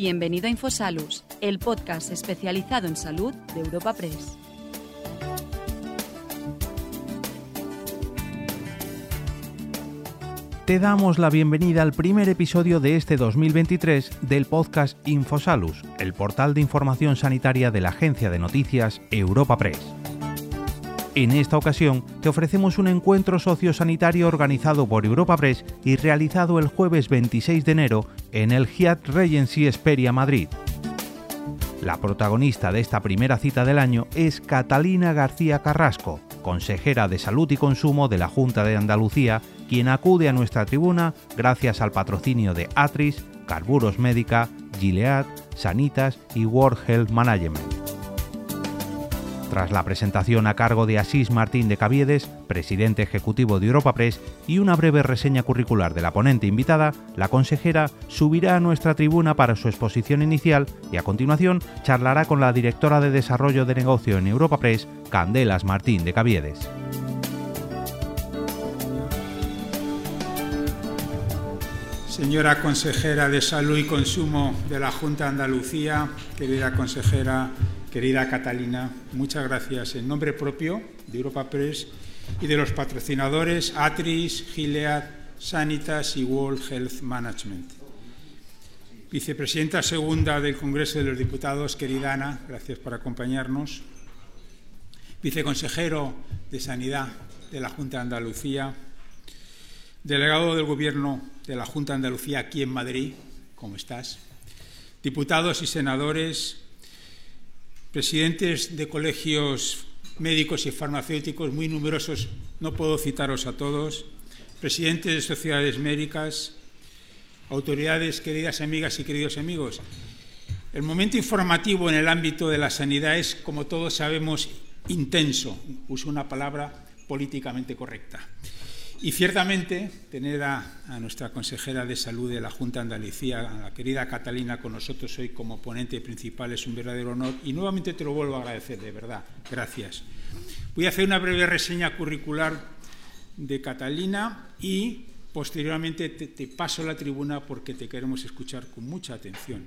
Bienvenido a Infosalus, el podcast especializado en salud de Europa Press. Te damos la bienvenida al primer episodio de este 2023 del podcast Infosalus, el portal de información sanitaria de la agencia de noticias Europa Press. En esta ocasión te ofrecemos un encuentro sociosanitario organizado por Europa Press y realizado el jueves 26 de enero en el Hyatt Regency Esperia Madrid. La protagonista de esta primera cita del año es Catalina García Carrasco, consejera de Salud y Consumo de la Junta de Andalucía, quien acude a nuestra tribuna gracias al patrocinio de Atris, Carburos Médica, Gilead, Sanitas y World Health Management. Tras la presentación a cargo de Asís Martín de Caviedes, presidente ejecutivo de Europa Press, y una breve reseña curricular de la ponente invitada, la consejera subirá a nuestra tribuna para su exposición inicial y a continuación charlará con la directora de Desarrollo de Negocio en Europa Press, Candelas Martín de Caviedes. Señora consejera de Salud y Consumo de la Junta de Andalucía, querida consejera Querida Catalina, muchas gracias en nombre propio de Europa Press y de los patrocinadores Atris, Gilead, Sanitas y World Health Management. Vicepresidenta segunda del Congreso de los Diputados, querida Ana, gracias por acompañarnos. Viceconsejero de Sanidad de la Junta de Andalucía. Delegado del Gobierno de la Junta de Andalucía aquí en Madrid, ¿cómo estás? Diputados y senadores, presidentes de colegios médicos y farmacéuticos muy numerosos, no puedo citaros a todos, presidentes de sociedades médicas, autoridades, queridas amigas y queridos amigos. El momento informativo en el ámbito de la sanidad es, como todos sabemos, intenso, uso una palabra políticamente correcta. Y ciertamente tener a, nuestra consejera de salud de la Junta de Andalucía, a la querida Catalina, con nosotros hoy como ponente principal es un verdadero honor y nuevamente te lo vuelvo a agradecer, de verdad. Gracias. Voy a hacer una breve reseña curricular de Catalina y posteriormente te paso la tribuna porque te queremos escuchar con mucha atención.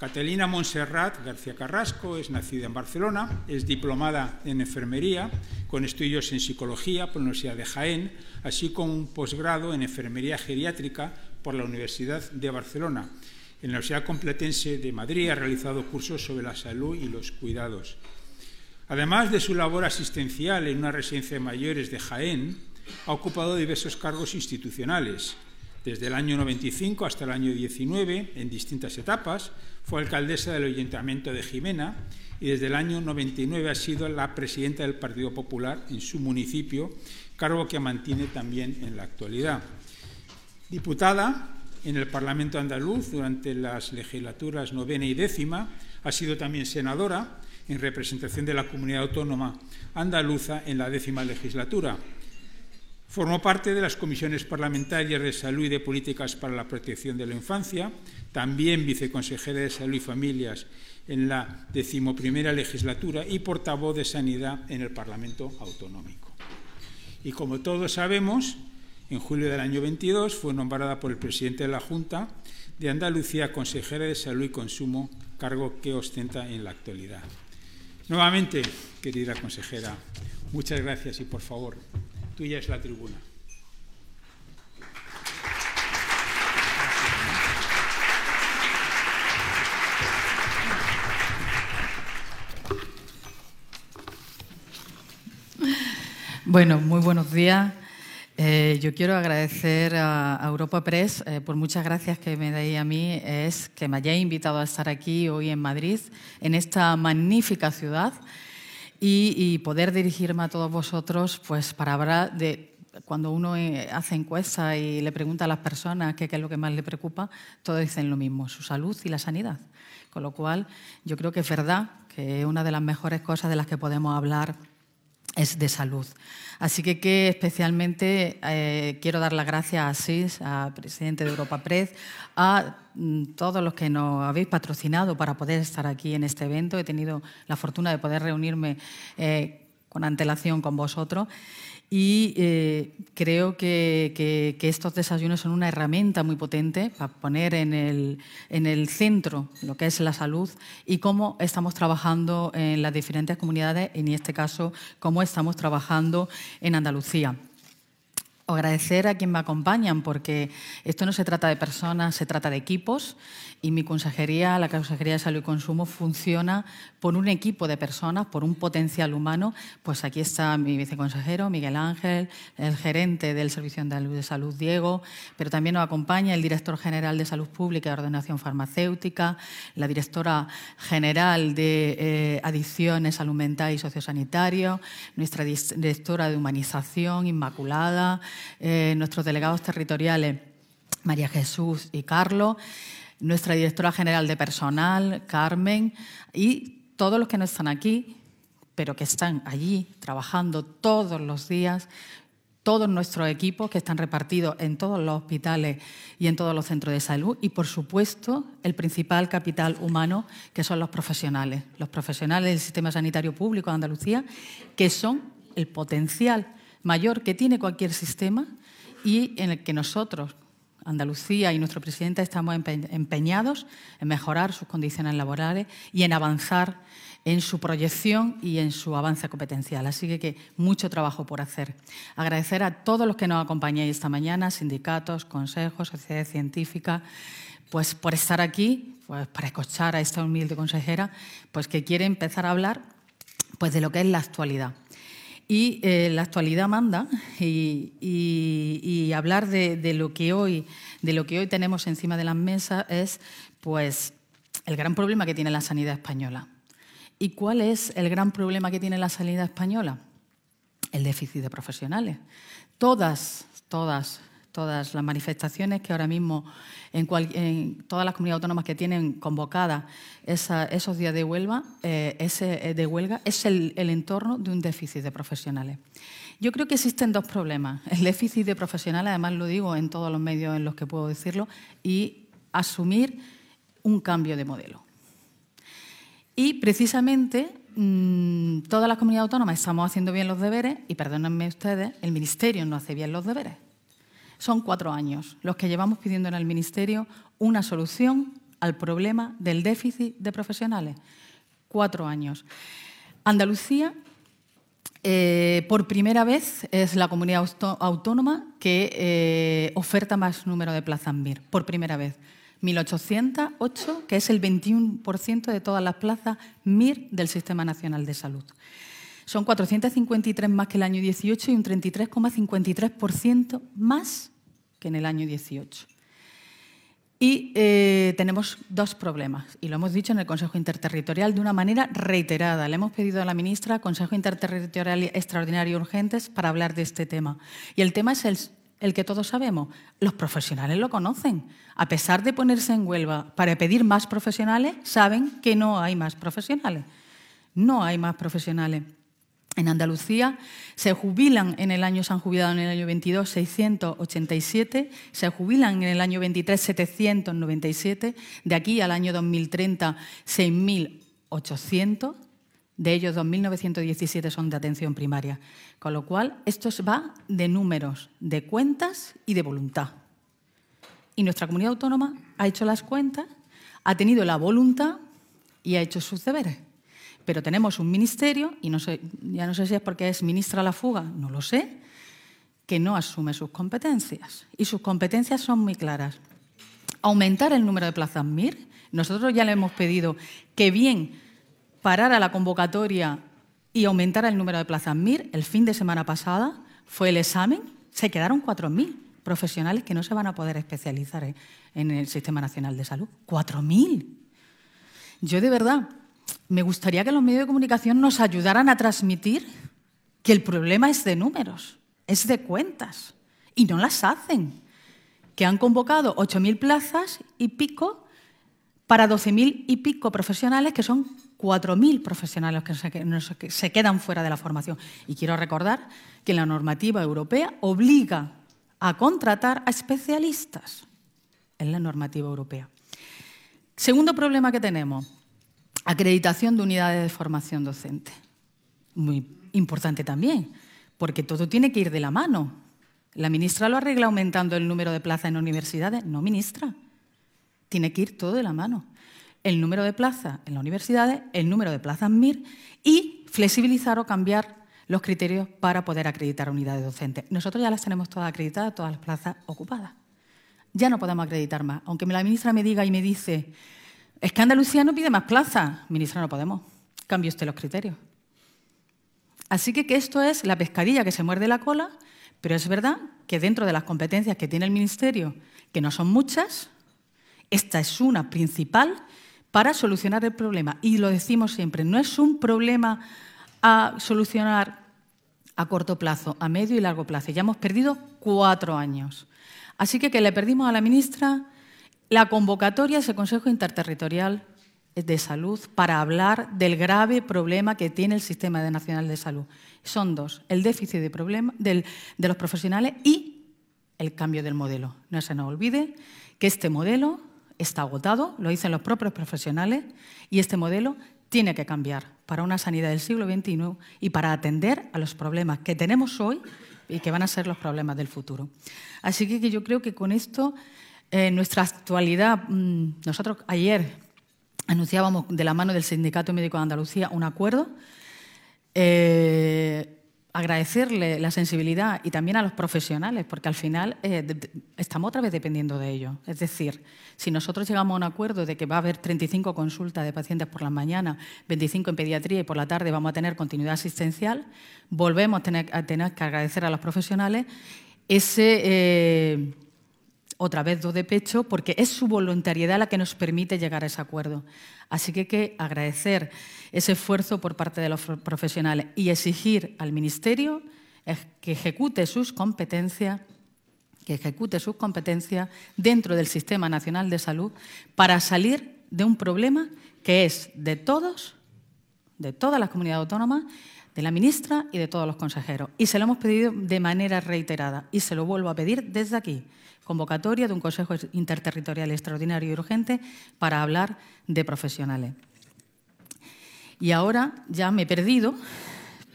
Catalina Montserrat García Carrasco es nacida en Barcelona, es diplomada en enfermería, con estudios en psicología por la Universidad de Jaén, así como un posgrado en enfermería geriátrica por la Universidad de Barcelona. En la Universidad Complutense de Madrid ha realizado cursos sobre la salud y los cuidados. Además de su labor asistencial en una residencia de mayores de Jaén, ha ocupado diversos cargos institucionales desde el año 95 hasta el año 19, en distintas etapas, fue alcaldesa del Ayuntamiento de Jimena y desde el año 99 ha sido la presidenta del Partido Popular en su municipio, cargo que mantiene también en la actualidad. Diputada en el Parlamento andaluz durante las legislaturas novena y décima, ha sido también senadora en representación de la comunidad autónoma andaluza en la décima legislatura Formó parte de las comisiones parlamentarias de Salud y de Políticas para la Protección de la Infancia, también viceconsejera de Salud y Familias en la decimoprimera legislatura y portavoz de Sanidad en el Parlamento Autonómico. Y como todos sabemos, en julio del año 22 fue nombrada por el presidente de la Junta de Andalucía consejera de Salud y Consumo, cargo que ostenta en la actualidad. Nuevamente, querida consejera, muchas gracias y por favor, tuya es la tribuna. Bueno, muy buenos días. Eh, yo quiero agradecer a, Europa Press eh, por muchas gracias que me dais a mí, es que me hayáis invitado a estar aquí hoy en Madrid, en esta magnífica ciudad y, poder dirigirme a todos vosotros pues, para hablar de cuando uno eh, hace encuesta y le pregunta a las personas qué, es lo que más le preocupa, todos dicen lo mismo, su salud y la sanidad. Con lo cual, yo creo que es verdad que una de las mejores cosas de las que podemos hablar es de salud. Así que, especialmente eh, quiero dar las gracias a SIS, al presidente de Europa Press, a mm, todos los que nos habéis patrocinado para poder estar aquí en este evento. He tenido la fortuna de poder reunirme eh, con antelación con vosotros. Y eh, creo que, estos desayunos son una herramienta muy potente para poner en el, en el, centro lo que es la salud y cómo estamos trabajando en las diferentes comunidades, en este caso, cómo estamos trabajando en Andalucía. Agradecer a quien me acompañan, porque esto no se trata de personas, se trata de equipos y mi consejería, la Consejería de Salud y Consumo, funciona por un equipo de personas, por un potencial humano. Pues aquí está mi viceconsejero, Miguel Ángel, el gerente del Servicio de Salud, Diego, pero también nos acompaña el director general de Salud Pública y Ordenación Farmacéutica, la directora general de eh, Adicciones, Salud Mental y Sociosanitario, nuestra directora de Humanización, Inmaculada, eh, nuestros delegados territoriales, María Jesús y Carlos, nuestra directora general de personal, Carmen, y todos los que no están aquí, pero que están allí trabajando todos los días, todos nuestros equipos que están repartidos en todos los hospitales y en todos los centros de salud y, por supuesto, el principal capital humano, que son los profesionales, los profesionales del sistema sanitario público de Andalucía, que son el potencial mayor que tiene cualquier sistema y en el que nosotros, Andalucía y nuestro presidente estamos empeñados en mejorar sus condiciones laborales y en avanzar en su proyección y en su avance competencial. Así que, mucho trabajo por hacer. Agradecer a todos los que nos acompañáis esta mañana, sindicatos, consejos, sociedades científicas, pues por estar aquí, pues para escuchar a esta humilde consejera, pues que quiere empezar a hablar pues de lo que es la actualidad. Y eh, la actualidad manda y, hablar de, lo que hoy, de lo que hoy tenemos encima de las mesas es pues, el gran problema que tiene la sanidad española. ¿Y cuál es el gran problema que tiene la sanidad española? El déficit de profesionales. Todas, todas todas las manifestaciones que ahora mismo en, todas las comunidades autónomas que tienen convocadas esos días de huelga, eh, eh, de huelga es el, entorno de un déficit de profesionales. Yo creo que existen dos problemas. El déficit de profesionales, además lo digo en todos los medios en los que puedo decirlo, y asumir un cambio de modelo. Y precisamente mm, todas las comunidades autónomas estamos haciendo bien los deberes y perdónenme ustedes, el Ministerio no hace bien los deberes. Son cuatro años los que llevamos pidiendo en el Ministerio una solución al problema del déficit de profesionales. Cuatro años. Andalucía, eh, por primera vez, es la comunidad autónoma que eh, oferta más número de plazas MIR. Por primera vez. 1.808, que es el 21% de todas las plazas MIR del Sistema Nacional de Salud. Son 453 más que el año 18 y un 33,53% más que en el año 18. Y eh, tenemos dos problemas, y lo hemos dicho en el Consejo Interterritorial de una manera reiterada. Le hemos pedido a la ministra Consejo Interterritorial Extraordinario Urgentes para hablar de este tema. Y el tema es el, el que todos sabemos. Los profesionales lo conocen. A pesar de ponerse en Huelva para pedir más profesionales, saben que no hay más profesionales. No hay más profesionales. En Andalucía se jubilan en el año, se han jubilado en el año 22 687, se jubilan en el año 23 797, de aquí al año 2030 6.800, de ellos 2.917 son de atención primaria. Con lo cual, esto va de números, de cuentas y de voluntad. Y nuestra comunidad autónoma ha hecho las cuentas, ha tenido la voluntad y ha hecho sus deberes pero tenemos un ministerio, y no sé, ya no sé si es porque es ministra a la fuga, no lo sé, que no asume sus competencias. Y sus competencias son muy claras. Aumentar el número de plazas MIR. Nosotros ya le hemos pedido que bien parara la convocatoria y aumentara el número de plazas MIR. El fin de semana pasada fue el examen, se quedaron 4.000 profesionales que no se van a poder especializar en el Sistema Nacional de Salud. 4.000. Yo de verdad me gustaría que los medios de comunicación nos ayudaran a transmitir que el problema es de números, es de cuentas, y no las hacen. Que han convocado 8.000 plazas y pico para 12.000 y pico profesionales, que son 4.000 profesionales que se quedan fuera de la formación. Y quiero recordar que la normativa europea obliga a contratar a especialistas. en la normativa europea. Segundo problema que tenemos, Acreditación de unidades de formación docente. Muy importante también, porque todo tiene que ir de la mano. ¿La ministra lo arregla aumentando el número de plazas en universidades? No, ministra. Tiene que ir todo de la mano. El número de plazas en las universidades, el número de plazas MIR y flexibilizar o cambiar los criterios para poder acreditar unidades docentes. Nosotros ya las tenemos todas acreditadas, todas las plazas ocupadas. Ya no podemos acreditar más. Aunque la ministra me diga y me dice, es que Andalucía no pide más plazas. Ministra, no podemos. Cambie usted los criterios. Así que, que esto es la pescadilla que se muerde la cola pero es verdad que dentro de las competencias que tiene el Ministerio, que no son muchas, esta es una principal para solucionar el problema. Y lo decimos siempre, no es un problema a solucionar a corto plazo, a medio y largo plazo. Ya hemos perdido cuatro años. Así que que le perdimos a la ministra la convocatoria a ese Consejo Interterritorial de Salud para hablar del grave problema que tiene el Sistema Nacional de Salud son dos, el déficit de, de los profesionales y el cambio del modelo. No se nos olvide que este modelo está agotado, lo dicen los propios profesionales, y este modelo tiene que cambiar para una sanidad del siglo XXI y para atender a los problemas que tenemos hoy y que van a ser los problemas del futuro. Así que yo creo que con esto, en nuestra actualidad, mm, nosotros ayer anunciábamos de la mano del Sindicato Médico de Andalucía un acuerdo eh, agradecerle la sensibilidad y también a los profesionales, porque al final eh, estamos otra vez dependiendo de ellos. Es decir, si nosotros llegamos a un acuerdo de que va a haber 35 consultas de pacientes por la mañana, 25 en pediatría y por la tarde vamos a tener continuidad asistencial, volvemos a tener, que agradecer a los profesionales ese... Eh, otra vez do de pecho, porque es su voluntariedad la que nos permite llegar a ese acuerdo. Así que hay que agradecer ese esfuerzo por parte de los profesionales y exigir al Ministerio que ejecute sus competencias que ejecute sus competencias dentro del Sistema Nacional de Salud para salir de un problema que es de todos, de todas las comunidades autónomas, de la ministra y de todos los consejeros. Y se lo hemos pedido de manera reiterada y se lo vuelvo a pedir desde aquí convocatoria de un Consejo Interterritorial Extraordinario y Urgente para hablar de profesionales. Y ahora ya me he perdido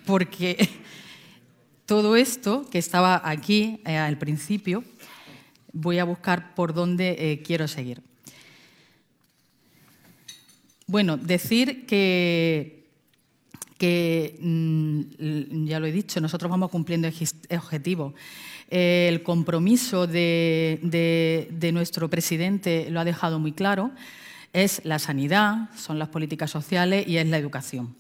porque todo esto que estaba aquí eh, al principio, voy a buscar por dónde eh, quiero seguir. Bueno, decir que que, mm, ya lo he dicho, nosotros vamos cumpliendo objetivos. El compromiso de, nuestro presidente lo ha dejado muy claro, es la sanidad, son las políticas sociales y es la educación.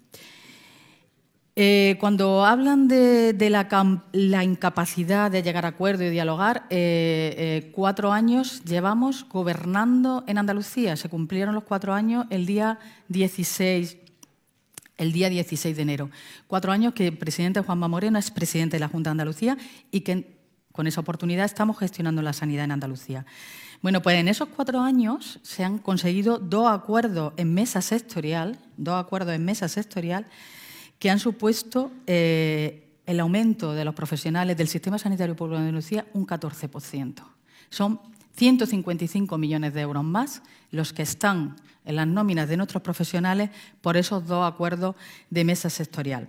Eh, cuando hablan de, la, incapacidad de llegar a acuerdo y dialogar, eh, eh, cuatro años llevamos gobernando en Andalucía. Se cumplieron los cuatro años el día 16 el día 16 de enero. Cuatro años que el presidente Juanma Moreno es presidente de la Junta de Andalucía y que con esa oportunidad estamos gestionando la sanidad en Andalucía. Bueno, pues en esos cuatro años se han conseguido dos acuerdos en mesa sectorial, dos acuerdos en mesa sectorial que han supuesto eh, el aumento de los profesionales del sistema sanitario público de Andalucía un 14%. Son 155 millones de euros más los que están en las nóminas de nuestros profesionales por esos dos acuerdos de mesa sectorial.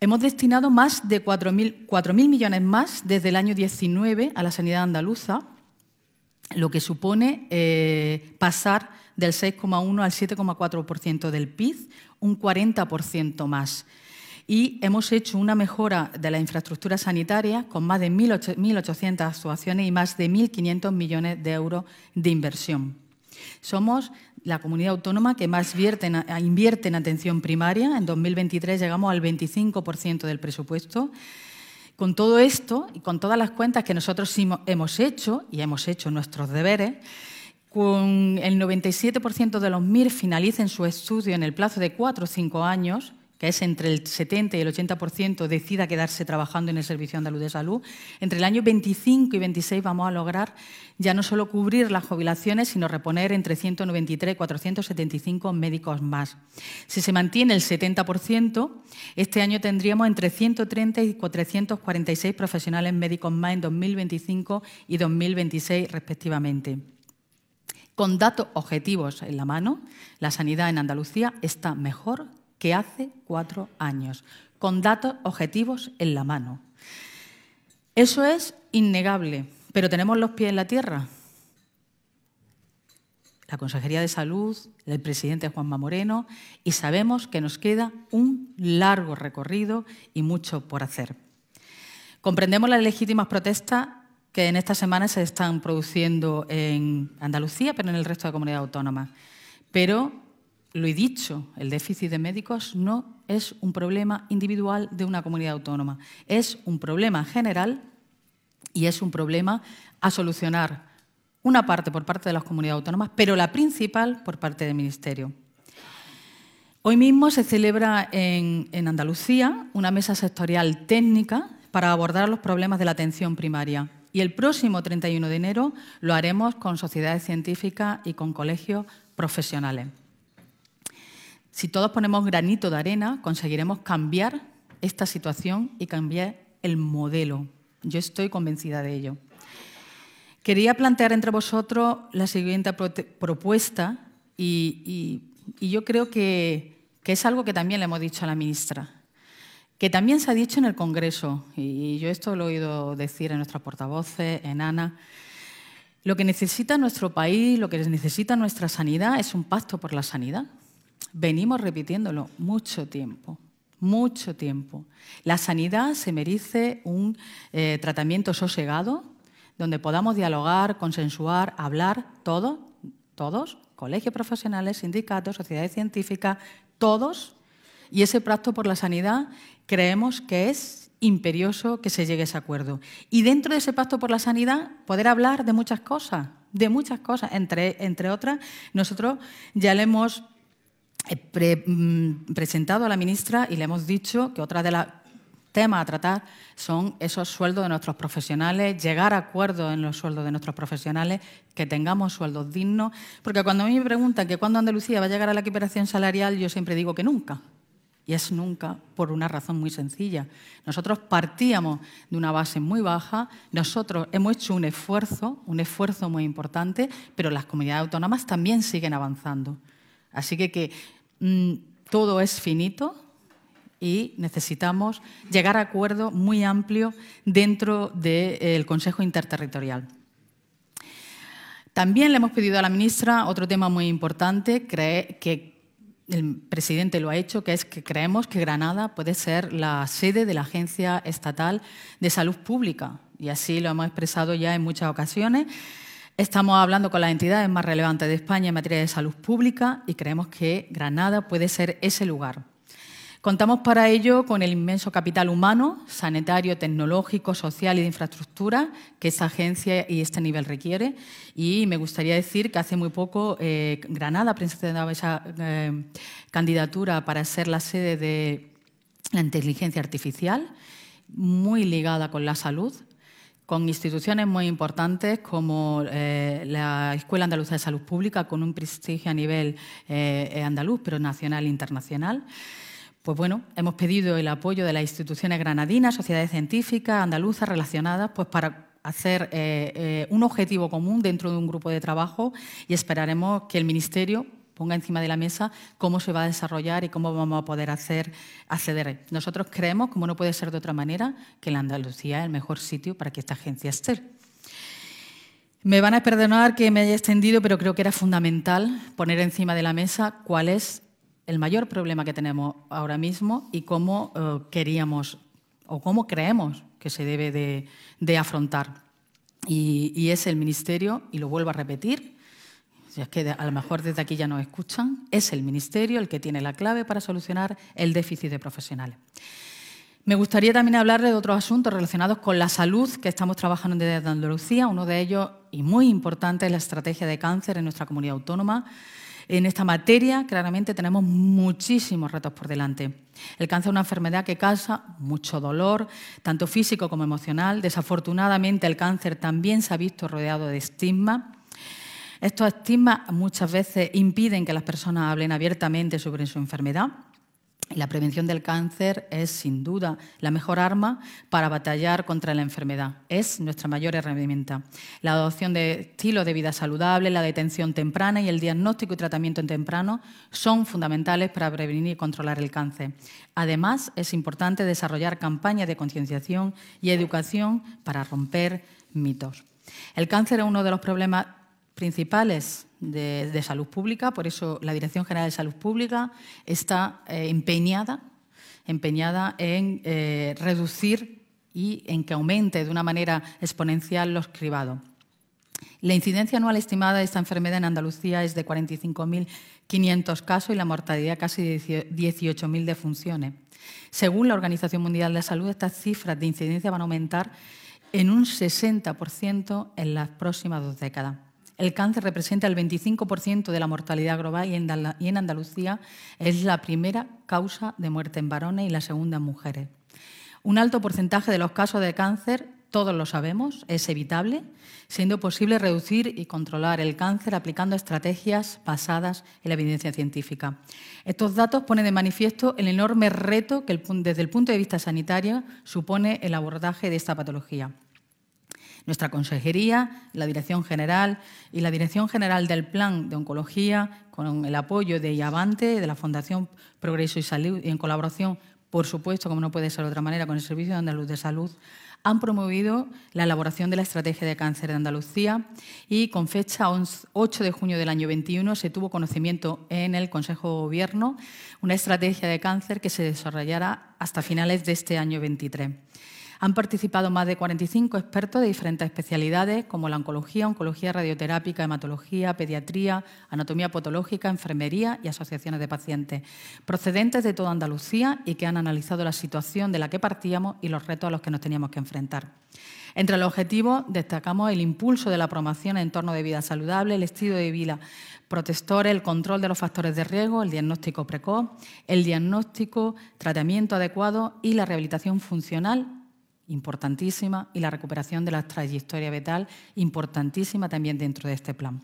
Hemos destinado más de 4.000 millones más desde el año 19 a la sanidad andaluza, lo que supone eh, pasar del 6,1 al 7,4% del PIB, un 40% más y hemos hecho una mejora de la infraestructura sanitaria con más de 1.800 actuaciones y más de 1.500 millones de euros de inversión. Somos la comunidad autónoma que más invierte en atención primaria. En 2023 llegamos al 25% del presupuesto. Con todo esto y con todas las cuentas que nosotros hemos hecho y hemos hecho nuestros deberes, con el 97% de los MIR finalicen su estudio en el plazo de cuatro o cinco años, que es entre el 70 y el 80% decida quedarse trabajando en el Servicio Andaluz de Salud, entre el año 25 y 26 vamos a lograr ya no solo cubrir las jubilaciones, sino reponer entre 193 y 475 médicos más. Si se mantiene el 70%, este año tendríamos entre 130 y 446 profesionales médicos más en 2025 y 2026 respectivamente. Con datos objetivos en la mano, la sanidad en Andalucía está mejor que hace cuatro años, con datos objetivos en la mano. Eso es innegable, pero tenemos los pies en la tierra. La Consejería de Salud, el presidente Juanma Moreno, y sabemos que nos queda un largo recorrido y mucho por hacer. Comprendemos las legítimas protestas que en estas semanas se están produciendo en Andalucía, pero en el resto de comunidades autónomas. Pero, lo he dicho, el déficit de médicos no es un problema individual de una comunidad autónoma, es un problema general y es un problema a solucionar una parte por parte de las comunidades autónomas, pero la principal por parte del Ministerio. Hoy mismo se celebra en, Andalucía una mesa sectorial técnica para abordar los problemas de la atención primaria. Y el próximo 31 de enero lo haremos con sociedades científicas y con colegios profesionales. Si todos ponemos granito de arena, conseguiremos cambiar esta situación y cambiar el modelo. Yo estoy convencida de ello. Quería plantear entre vosotros la siguiente propuesta y, yo creo que, que, es algo que también le hemos dicho a la ministra, que también se ha dicho en el Congreso, y yo esto lo he oído decir en nuestras portavoces, en ANA. Lo que necesita nuestro país, lo que necesita nuestra sanidad es un pacto por la sanidad. Venimos repitiéndolo mucho tiempo, mucho tiempo. La sanidad se merece un eh, tratamiento sosegado, donde podamos dialogar, consensuar, hablar, todos, todos, colegios profesionales, sindicatos, sociedades científicas, todos. Y ese pacto por la sanidad creemos que es imperioso que se llegue a ese acuerdo. Y dentro de ese pacto por la sanidad, poder hablar de muchas cosas, de muchas cosas. Entre, entre otras, nosotros ya le hemos Mm, presentado a la ministra y le hemos dicho que otra de las temas a tratar son esos sueldos de nuestros profesionales, llegar a acuerdos en los sueldos de nuestros profesionales, que tengamos sueldos dignos. Porque cuando a mí me preguntan que cuándo Andalucía va a llegar a la equiparación salarial, yo siempre digo que nunca. Y es nunca por una razón muy sencilla. Nosotros partíamos de una base muy baja, nosotros hemos hecho un esfuerzo, un esfuerzo muy importante, pero las comunidades autónomas también siguen avanzando. Así que, que todo es finito y necesitamos llegar a acuerdo muy amplio dentro del Consejo Interterritorial. También le hemos pedido a la ministra otro tema muy importante, que el presidente lo ha hecho, que es que creemos que Granada puede ser la sede de la Agencia Estatal de Salud Pública. Y así lo hemos expresado ya en muchas ocasiones. Estamos hablando con las entidades más relevantes de España en materia de salud pública y creemos que Granada puede ser ese lugar. Contamos para ello con el inmenso capital humano, sanitario, tecnológico, social y de infraestructura que esta agencia y este nivel requiere. Y me gustaría decir que hace muy poco eh, Granada presentaba esa eh, candidatura para ser la sede de la inteligencia artificial, muy ligada con la salud con instituciones muy importantes como eh, la Escuela Andaluza de Salud Pública, con un prestigio a nivel eh, andaluz, pero nacional e internacional. Pues bueno, hemos pedido el apoyo de las instituciones granadinas, sociedades científicas, andaluzas relacionadas, pues para hacer eh, un objetivo común dentro de un grupo de trabajo y esperaremos que el Ministerio ponga encima de la mesa cómo se va a desarrollar y cómo vamos a poder hacer acceder. Nosotros creemos, como no puede ser de otra manera, que la Andalucía es el mejor sitio para que esta agencia esté. Me van a perdonar que me haya extendido, pero creo que era fundamental poner encima de la mesa cuál es el mayor problema que tenemos ahora mismo y cómo eh, queríamos o cómo creemos que se debe de, afrontar. y es el Ministerio, y lo vuelvo a repetir, es que a lo mejor desde aquí ya nos escuchan, es el Ministerio el que tiene la clave para solucionar el déficit de profesionales. Me gustaría también hablar de otros asuntos relacionados con la salud que estamos trabajando desde Andalucía. Uno de ellos, y muy importante, es la estrategia de cáncer en nuestra comunidad autónoma. En esta materia, claramente, tenemos muchísimos retos por delante. El cáncer es una enfermedad que causa mucho dolor, tanto físico como emocional. Desafortunadamente, el cáncer también se ha visto rodeado de estigma. Estos estigmas muchas veces impiden que las personas hablen abiertamente sobre su enfermedad La prevención del cáncer es, sin duda, la mejor arma para batallar contra la enfermedad. Es nuestra mayor herramienta. La adopción de estilos de vida saludable, la detención temprana y el diagnóstico y tratamiento en temprano son fundamentales para prevenir y controlar el cáncer. Además, es importante desarrollar campañas de concienciación y educación para romper mitos. El cáncer es uno de los problemas principales de, salud pública, por eso la Dirección General de Salud Pública está eh, empeñada, empeñada en eh, reducir y en que aumente de una manera exponencial los cribados. La incidencia anual estimada de esta enfermedad en Andalucía es de 45.500 casos y la mortalidad casi de 18.000 defunciones. Según la Organización Mundial de la Salud, estas cifras de incidencia van a aumentar en un 60% en las próximas dos décadas. El cáncer representa el 25% de la mortalidad global y en Andalucía es la primera causa de muerte en varones y la segunda en mujeres. Un alto porcentaje de los casos de cáncer, todos lo sabemos, es evitable, siendo posible reducir y controlar el cáncer aplicando estrategias basadas en la evidencia científica. Estos datos ponen de manifiesto el enorme reto que desde el punto de vista sanitario supone el abordaje de esta patología. Nuestra consejería, la Dirección General y la Dirección General del Plan de Oncología, con el apoyo de IAVANTE, de la Fundación Progreso y Salud, y en colaboración, por supuesto, como no puede ser de otra manera, con el Servicio de Andaluz de Salud, han promovido la elaboración de la Estrategia de Cáncer de Andalucía y con fecha 8 de junio del año 21 se tuvo conocimiento en el Consejo de Gobierno una estrategia de cáncer que se desarrollará hasta finales de este año 23. Han participado más de 45 expertos de diferentes especialidades como la oncología, oncología radioterápica, hematología, pediatría, anatomía patológica, enfermería y asociaciones de pacientes, procedentes de toda Andalucía y que han analizado la situación de la que partíamos y los retos a los que nos teníamos que enfrentar. Entre los objetivos destacamos el impulso de la promoción en entorno de vida saludable, el estilo de vida protector, el control de los factores de riesgo, el diagnóstico precoz, el diagnóstico, tratamiento adecuado y la rehabilitación funcional importantísima, y la recuperación de la trayectoria vital, importantísima también dentro de este plan.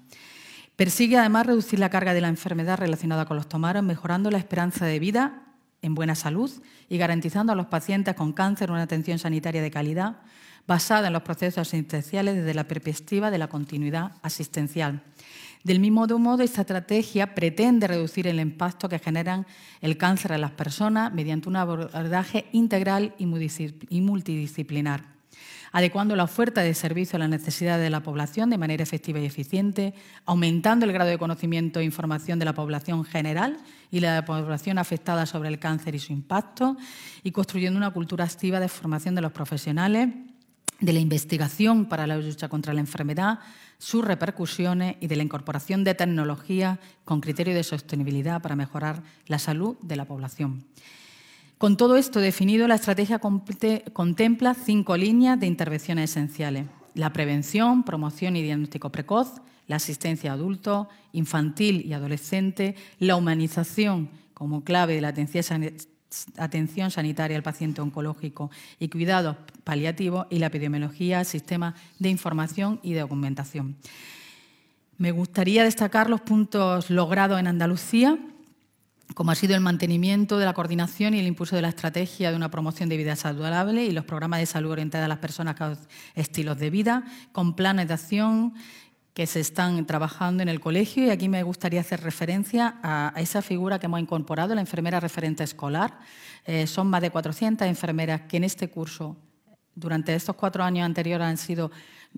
Persigue además reducir la carga de la enfermedad relacionada con los tomaros, mejorando la esperanza de vida en buena salud y garantizando a los pacientes con cáncer una atención sanitaria de calidad basada en los procesos asistenciales desde la perspectiva de la continuidad asistencial. Del mismo modo, esta estrategia pretende reducir el impacto que generan el cáncer en las personas mediante un abordaje integral y multidisciplinar, adecuando la oferta de servicio a las necesidades de la población de manera efectiva y eficiente, aumentando el grado de conocimiento e información de la población general y la población afectada sobre el cáncer y su impacto, y construyendo una cultura activa de formación de los profesionales de la investigación para la lucha contra la enfermedad, sus repercusiones y de la incorporación de tecnología con criterio de sostenibilidad para mejorar la salud de la población. Con todo esto definido, la estrategia contempla cinco líneas de intervenciones esenciales. La prevención, promoción y diagnóstico precoz, la asistencia a adultos, infantil y adolescente, la humanización como clave de la atención atención sanitaria al paciente oncológico y cuidados paliativos y la epidemiología, sistema de información y documentación. Me gustaría destacar los puntos logrados en Andalucía, como ha sido el mantenimiento de la coordinación y el impulso de la estrategia de una promoción de vida saludable y los programas de salud orientados a las personas con estilos de vida, con planes de acción que se están trabajando en el colegio y aquí me gustaría hacer referencia a, esa figura que hemos incorporado, la enfermera referente escolar. Eh, son más de 400 enfermeras que en este curso, durante estos cuatro años anteriores, han sido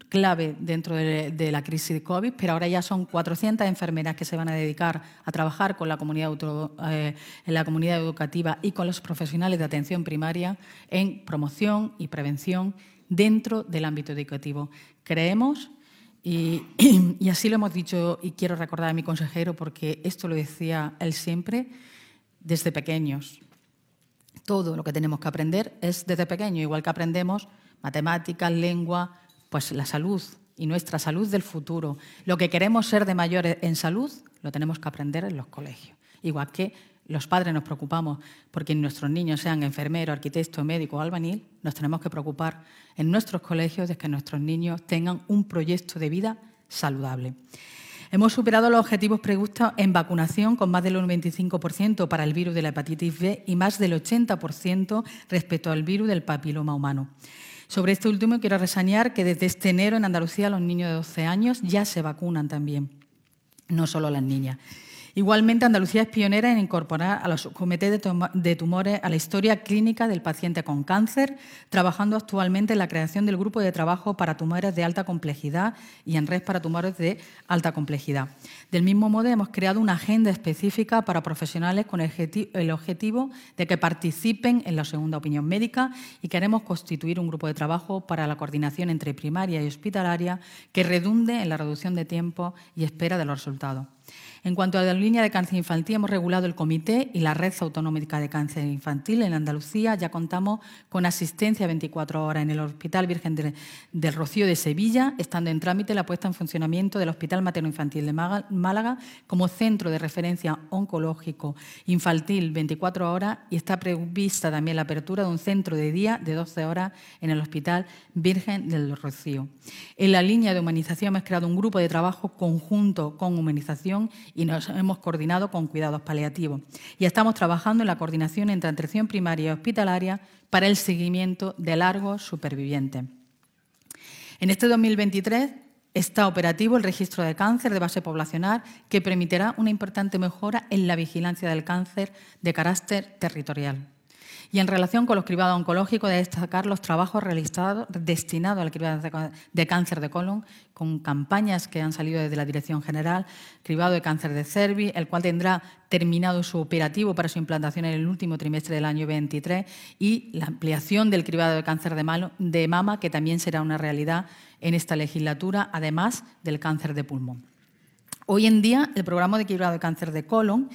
clave dentro de, la crisis de COVID, pero ahora ya son 400 enfermeras que se van a dedicar a trabajar con la comunidad, eh, la comunidad educativa y con los profesionales de atención primaria en promoción y prevención dentro del ámbito educativo. Creemos Y, así lo hemos dicho y quiero recordar a mi consejero porque esto lo decía él siempre desde pequeños. Todo lo que tenemos que aprender es desde pequeño, igual que aprendemos matemáticas, lengua, pues la salud y nuestra salud del futuro. Lo que queremos ser de mayores en salud lo tenemos que aprender en los colegios. Igual que los padres nos preocupamos porque nuestros niños sean enfermeros, arquitectos, médicos o albañil, nos tenemos que preocupar en nuestros colegios de que nuestros niños tengan un proyecto de vida saludable. Hemos superado los objetivos previstos en vacunación con más del 95% para el virus de la hepatitis B y más del 80% respecto al virus del papiloma humano. Sobre este último quiero reseñar que desde este enero en Andalucía los niños de 12 años ya se vacunan también, no solo las niñas. Igualmente, Andalucía es pionera en incorporar a los comités de tumores a la historia clínica del paciente con cáncer, trabajando actualmente en la creación del grupo de trabajo para tumores de alta complejidad y en red para tumores de alta complejidad. Del mismo modo, hemos creado una agenda específica para profesionales con el objetivo de que participen en la segunda opinión médica y queremos constituir un grupo de trabajo para la coordinación entre primaria y hospitalaria que redunde en la reducción de tiempo y espera de los resultados. En cuanto a la línea de cáncer infantil, hemos regulado el comité y la red autonómica de cáncer infantil en Andalucía. Ya contamos con asistencia 24 horas en el Hospital Virgen del Rocío de Sevilla, estando en trámite la puesta en funcionamiento del Hospital Materno Infantil de Málaga como centro de referencia oncológico infantil 24 horas y está prevista también la apertura de un centro de día de 12 horas en el Hospital Virgen del Rocío. En la línea de humanización hemos creado un grupo de trabajo conjunto con humanización y nos hemos coordinado con cuidados paliativos. Y estamos trabajando en la coordinación entre atención primaria y hospitalaria para el seguimiento de largos supervivientes. En este 2023 está operativo el registro de cáncer de base poblacional que permitirá una importante mejora en la vigilancia del cáncer de carácter territorial. Y en relación con los cribados oncológicos, de destacar los trabajos realizados destinados al cribado de cáncer de colon, con campañas que han salido desde la Dirección General, cribado de cáncer de cervi, el cual tendrá terminado su operativo para su implantación en el último trimestre del año 23, y la ampliación del cribado de cáncer de mama, que también será una realidad en esta legislatura, además del cáncer de pulmón. Hoy en día, el programa de cribado de cáncer de colon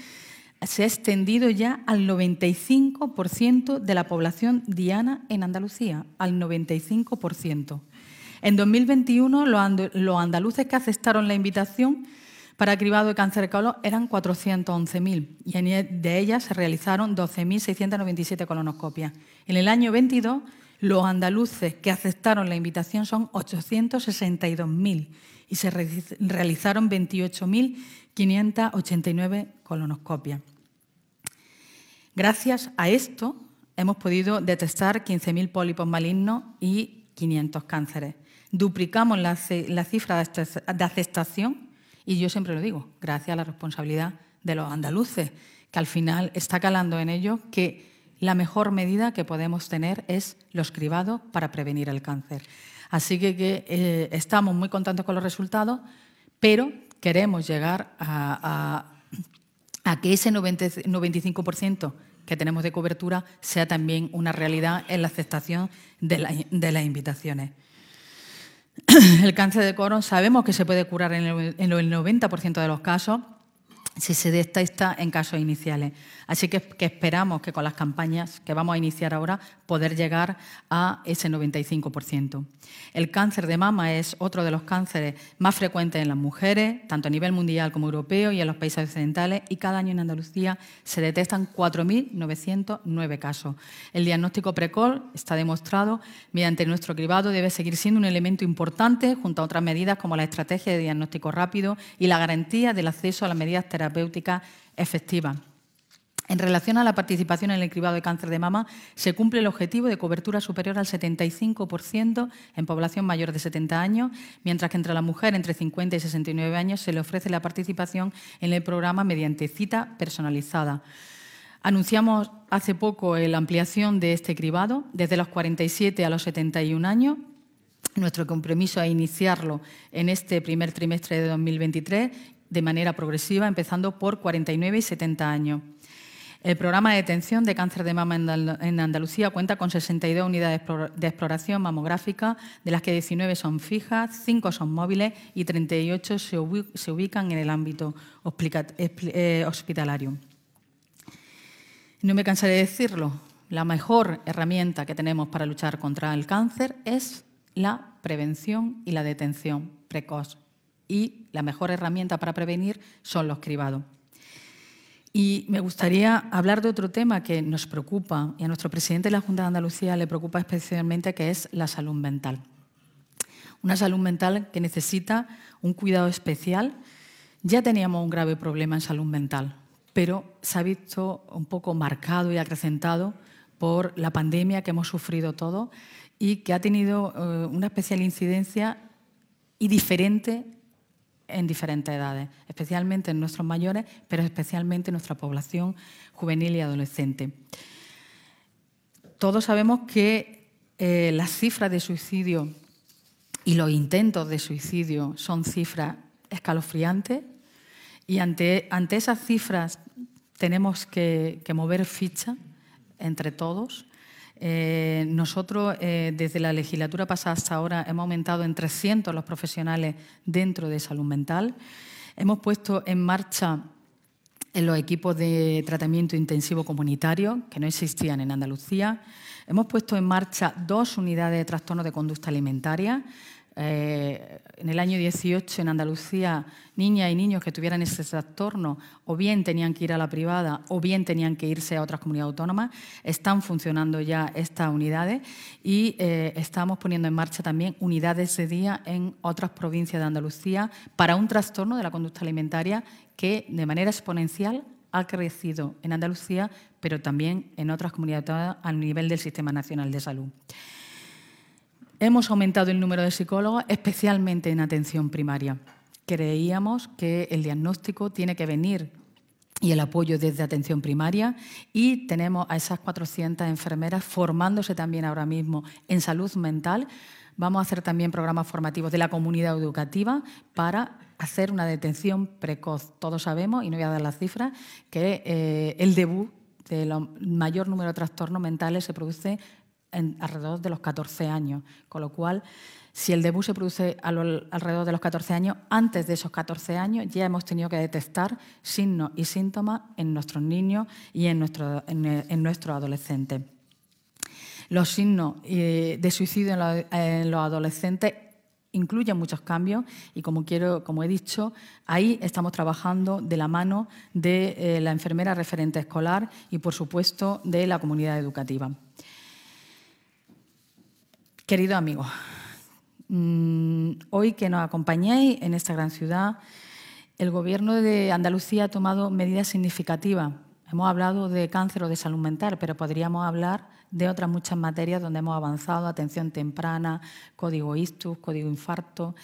se ha extendido ya al 95% de la población diana en Andalucía, al 95%. En 2021, los andaluces que aceptaron la invitación para cribado de cáncer de colon eran 411.000 y e, de ellas se realizaron 12.697 colonoscopias. En el año 22, los andaluces que aceptaron la invitación son 862.000 y se realizaron 28.589 colonoscopias. Gracias a esto hemos podido detectar 15.000 pólipos malignos y 500 cánceres. Duplicamos la, cifra de aceptación y yo siempre lo digo, gracias a la responsabilidad de los andaluces, que al final está calando en ellos que la mejor medida que podemos tener es los cribados para prevenir el cáncer. Así que, eh, estamos muy contentos con los resultados, pero queremos llegar a, que ese 95% que tenemos de cobertura sea también una realidad en la aceptación de, de las invitaciones. El cáncer de colon sabemos que se puede curar en el, en el 90% de los casos si se detecta en casos iniciales. Así que, esperamos que con las campañas que vamos a iniciar ahora poder llegar a ese 95%. El cáncer de mama es otro de los cánceres más frecuentes en las mujeres, tanto a nivel mundial como europeo y en los países occidentales, y cada año en Andalucía se detectan 4.909 casos. El diagnóstico precoz está demostrado mediante nuestro cribado debe seguir siendo un elemento importante junto a otras medidas como la estrategia de diagnóstico rápido y la garantía del acceso a las medidas terapéuticas efectivas. En relación a la participación en el cribado de cáncer de mama, se cumple el objetivo de cobertura superior al 75% en población mayor de 70 años, mientras que entre la mujer entre 50 y 69 años se le ofrece la participación en el programa mediante cita personalizada. Anunciamos hace poco la ampliación de este cribado desde los 47 a los 71 años. Nuestro compromiso es iniciarlo en este primer trimestre de 2023 de manera progresiva, empezando por 49 y 70 años. El programa de detención de cáncer de mama en Andalucía cuenta con 62 unidades de exploración mamográfica, de las que 19 son fijas, 5 son móviles y 38 se ubican en el ámbito eh, hospitalario. No me cansaré de decirlo, la mejor herramienta que tenemos para luchar contra el cáncer es la prevención y la detención precoz. Y la mejor herramienta para prevenir son los cribados. Y me gustaría hablar de otro tema que nos preocupa y a nuestro presidente de la Junta de Andalucía le preocupa especialmente, que es la salud mental. Una salud mental que necesita un cuidado especial Ya teníamos un grave problema en salud mental, pero se ha visto un poco marcado y acrecentado por la pandemia que hemos sufrido todos y que ha tenido eh, una especial incidencia y diferente en diferentes edades, especialmente en nuestros mayores, pero especialmente en nuestra población juvenil y adolescente. Todos sabemos que eh, las cifras de suicidio y los intentos de suicidio son cifras escalofriantes y ante, ante esas cifras tenemos que, mover ficha entre todos. Eh, nosotros, eh, desde la legislatura pasada hasta ahora, hemos aumentado en 300 los profesionales dentro de salud mental. Hemos puesto en marcha en los equipos de tratamiento intensivo comunitario, que no existían en Andalucía. Hemos puesto en marcha dos unidades de trastorno de conducta alimentaria. Eh, en el año 18 en Andalucía, niñas y niños que tuvieran ese trastorno o bien tenían que ir a la privada o bien tenían que irse a otras comunidades autónomas. Están funcionando ya estas unidades y eh, estamos poniendo en marcha también unidades de día en otras provincias de Andalucía para un trastorno de la conducta alimentaria que de manera exponencial ha crecido en Andalucía, pero también en otras comunidades a nivel del Sistema Nacional de Salud. Hemos aumentado el número de psicólogos, especialmente en atención primaria. Creíamos que el diagnóstico tiene que venir y el apoyo desde atención primaria y tenemos a esas 400 enfermeras formándose también ahora mismo en salud mental. Vamos a hacer también programas formativos de la comunidad educativa para hacer una detención precoz. Todos sabemos, y no voy a dar las cifras, que eh, el debut del mayor número de trastornos mentales se produce alrededor de los 14 años, con lo cual, si el debut se produce alrededor de los 14 años, antes de esos 14 años ya hemos tenido que detectar signos y síntomas en nuestros niños y en, nuestro, en, nuestros adolescentes. Los signos eh, de suicidio en los adolescentes incluyen muchos cambios y como quiero, como he dicho, ahí estamos trabajando de la mano de eh, la enfermera referente escolar y por supuesto de la comunidad educativa. Querido amigo, mm, hoy que nos acompañéis en esta gran ciudad, el Gobierno de Andalucía ha tomado medidas significativas. Hemos hablado de cáncer o de salud mental, pero podríamos hablar de otras muchas materias donde hemos avanzado, atención temprana, código ISTUS, código infarto,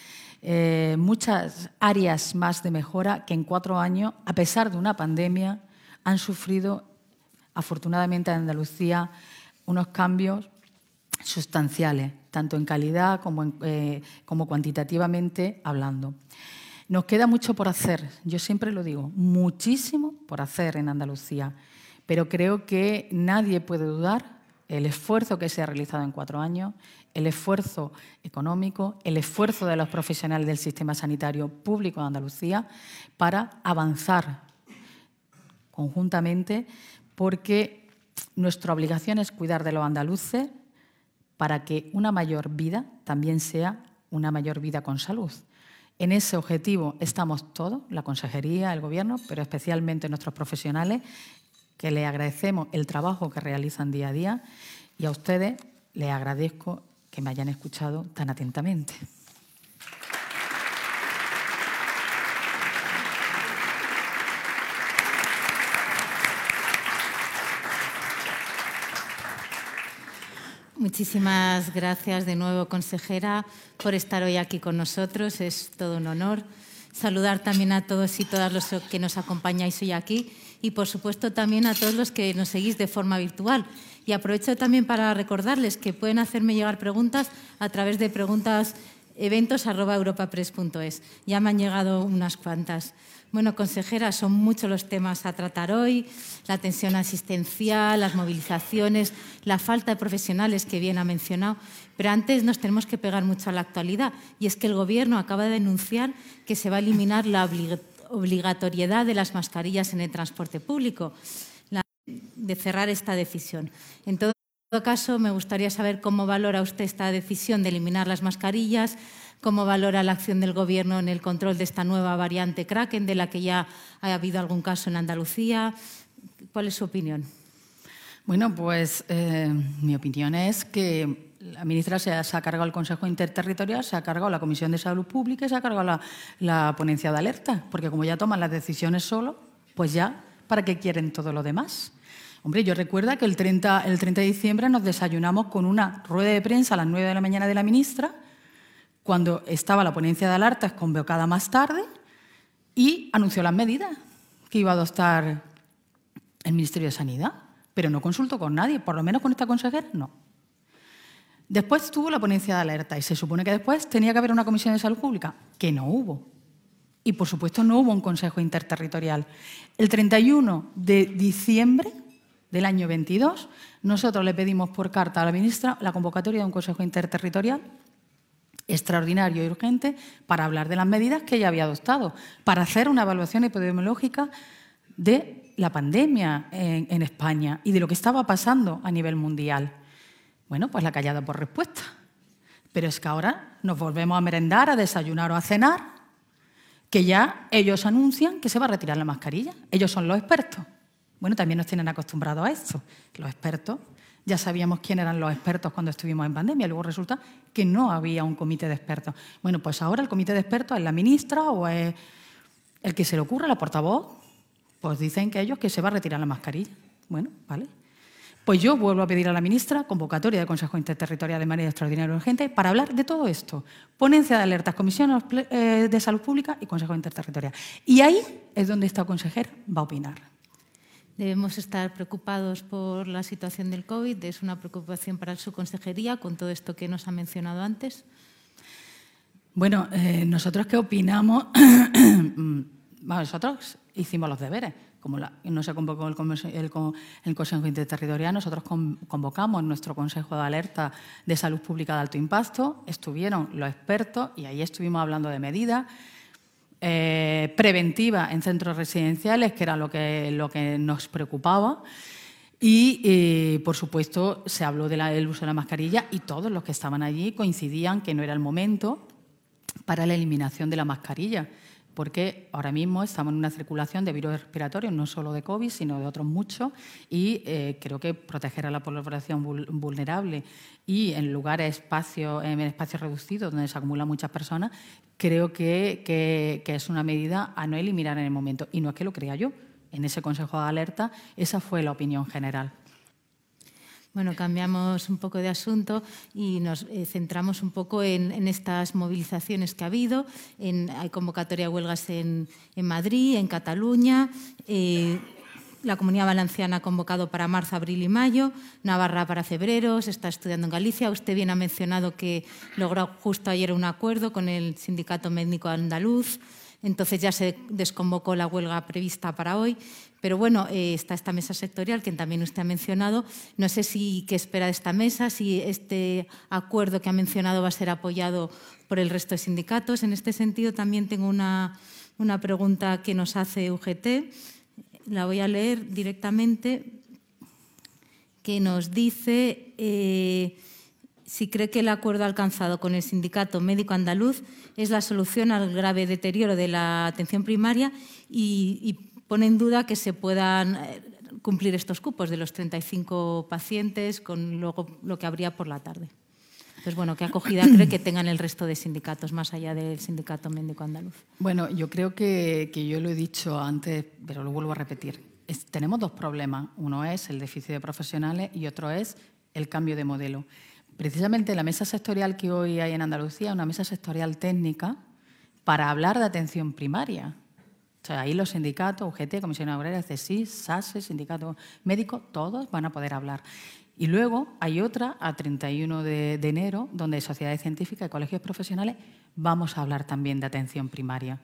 eh, muchas áreas más de mejora que en cuatro años, a pesar de una pandemia, han sufrido, afortunadamente en Andalucía, unos cambios sustanciales, tanto en calidad eh, como, cuantitativamente hablando. Nos queda mucho por hacer, yo siempre lo digo, muchísimo por hacer en Andalucía, pero creo que nadie puede dudar el esfuerzo que se ha realizado en cuatro años, el esfuerzo económico, el esfuerzo de los profesionales del sistema sanitario público de Andalucía para avanzar conjuntamente, porque nuestra obligación es cuidar de los andaluces, para que una mayor vida también sea una mayor vida con salud. En ese objetivo estamos todos, la Consejería, el Gobierno, pero especialmente nuestros profesionales, que les agradecemos el trabajo que realizan día a día y a ustedes les agradezco que me hayan escuchado tan atentamente. Muchísimas gracias de nuevo, consejera, por estar hoy aquí con nosotros. Es todo un honor. Saludar también a todos y todas los que nos acompañáis hoy aquí y, por supuesto, también a todos los que nos seguís de forma virtual. Y aprovecho también para recordarles que pueden hacerme llegar preguntas a través de preguntas eventos.europapress.es. Ya me han llegado unas cuantas. Bueno, consejera, son muchos los temas a tratar hoy, la atención asistencial, las movilizaciones, la falta de profesionales que bien ha mencionado, pero antes nos tenemos que pegar mucho a la actualidad. Y es que el Gobierno acaba de denunciar que se va a eliminar la obligatoriedad de las mascarillas en el transporte público, de cerrar esta decisión. En todo caso, me gustaría saber cómo valora usted esta decisión de eliminar las mascarillas, cómo valora la acción del Gobierno en el control de esta nueva variante Kraken, de la que ya ha habido algún caso en Andalucía. ¿Cuál es su opinión? Bueno, pues eh, mi opinión es que la ministra se ha, cargado el Consejo Interterritorial, se ha cargado la Comisión de Salud Pública y se ha cargado la, la ponencia de alerta, porque como ya toman las decisiones solo, pues ya, ¿para qué quieren todo lo demás? Hombre, yo recuerdo que el 30, el 30 de diciembre nos desayunamos con una rueda de prensa a las 9 de la mañana de la ministra, cuando estaba la ponencia de alertas convocada más tarde, y anunció las medidas que iba a adoptar el Ministerio de Sanidad, pero no consultó con nadie, por lo menos con esta consejera, no. Después tuvo la ponencia de alerta y se supone que después tenía que haber una comisión de salud pública, que no hubo. Y por supuesto no hubo un consejo interterritorial. El 31 de diciembre del año 22, nosotros le pedimos por carta a la ministra la convocatoria de un consejo interterritorial extraordinario y urgente para hablar de las medidas que ella había adoptado, para hacer una evaluación epidemiológica de la pandemia en, España y de lo que estaba pasando a nivel mundial. Bueno, pues la callada por respuesta. Pero es que ahora nos volvemos a merendar, a desayunar o a cenar, que ya ellos anuncian que se va a retirar la mascarilla. Ellos son los expertos. Bueno, también nos tienen acostumbrados a esto. Los expertos ya sabíamos quién eran los expertos cuando estuvimos en pandemia. Luego resulta que no había un comité de expertos. Bueno, pues ahora el comité de expertos es la ministra o es el que se le ocurra, la portavoz. Pues dicen que ellos que se va a retirar la mascarilla. Bueno, vale. Pues yo vuelvo a pedir a la ministra convocatoria de Consejo Interterritorial de manera extraordinaria y urgente para hablar de todo esto. Ponencia de alertas, Comisión de Salud Pública y Consejo Interterritorial. Y ahí es donde esta consejera va a opinar. Debemos estar preocupados por la situación del COVID. Es una preocupación para su consejería con todo esto que nos ha mencionado antes. Bueno, eh, nosotros qué opinamos. nosotros hicimos los deberes. Como no se convocó el, Consejo Interterritorial, nosotros convocamos nuestro Consejo de Alerta de Salud Pública de Alto Impacto. Estuvieron los expertos y ahí estuvimos hablando de medidas eh, preventiva en centros residenciales, que era lo que, lo que nos preocupaba. Y, eh, por supuesto, se habló del uso de la mascarilla y todos los que estaban allí coincidían que no era el momento para la eliminación de la mascarilla porque ahora mismo estamos en una circulación de virus respiratorios, no solo de COVID, sino de otros muchos, y eh, creo que proteger a la población vulnerable y en lugares, espacios, en espacios reducidos donde se acumulan muchas personas, creo que, que es una medida a no eliminar en el momento. Y no es que lo crea yo, en ese Consejo de Alerta esa fue la opinión general. Bueno, cambiamos un poco de asunto y nos eh, centramos un poco en, estas movilizaciones que ha habido. hay convocatoria huelgas en, Madrid, en Cataluña. Eh, la Comunidad Valenciana ha convocado para marzo, abril y mayo, Navarra para febrero, se está estudiando en Galicia. Usted bien ha mencionado que logró justo ayer un acuerdo con el Sindicato Médico Andaluz. Entonces ya se desconvocó la huelga prevista para hoy. Pero bueno, eh, está esta mesa sectorial que también usted ha mencionado. No sé si qué espera de esta mesa, si este acuerdo que ha mencionado va a ser apoyado por el resto de sindicatos. En este sentido, también tengo una, pregunta que nos hace UGT. La voy a leer directamente, que nos dice... Eh, si cree que el acuerdo alcanzado con el sindicato médico andaluz es la solución al grave deterioro de la atención primaria y, pone en duda que se puedan eh, cumplir estos cupos de los 35 pacientes con luego lo que habría por la tarde. Entonces, bueno, ¿qué acogida cree que tengan el resto de sindicatos más allá del sindicato médico andaluz? Bueno, yo creo que, yo lo he dicho antes, pero lo vuelvo a repetir. tenemos dos problemas. Uno es el déficit de profesionales y otro es el cambio de modelo. Precisamente la mesa sectorial que hoy hay en Andalucía, una mesa sectorial técnica para hablar de atención primaria. O sea, ahí los sindicatos, UGT, Comisión Obrera, CSIS, SASE, Sindicato Médico, todos van a poder hablar. Y luego hay otra a 31 de, de, enero, donde sociedades científicas y colegios profesionales vamos a hablar también de atención primaria.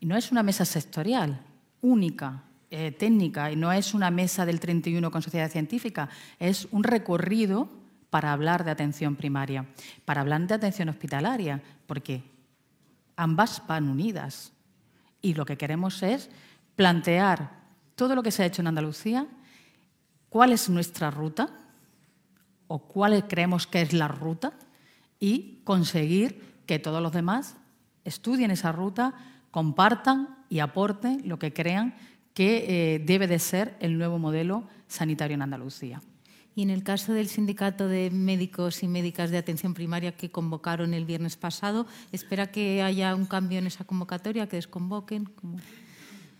Y no es una mesa sectorial única, eh, técnica, y no es una mesa del 31 con sociedades científicas, es un recorrido para hablar de atención primaria, para hablar de atención hospitalaria, porque ambas van unidas. Y lo que queremos es plantear todo lo que se ha hecho en Andalucía, cuál es nuestra ruta o cuál creemos que es la ruta y conseguir que todos los demás estudien esa ruta, compartan y aporten lo que crean que eh, debe de ser el nuevo modelo sanitario en Andalucía. Y en el caso del sindicato de médicos y médicas de atención primaria que convocaron el viernes pasado, ¿espera que haya un cambio en esa convocatoria, que desconvoquen?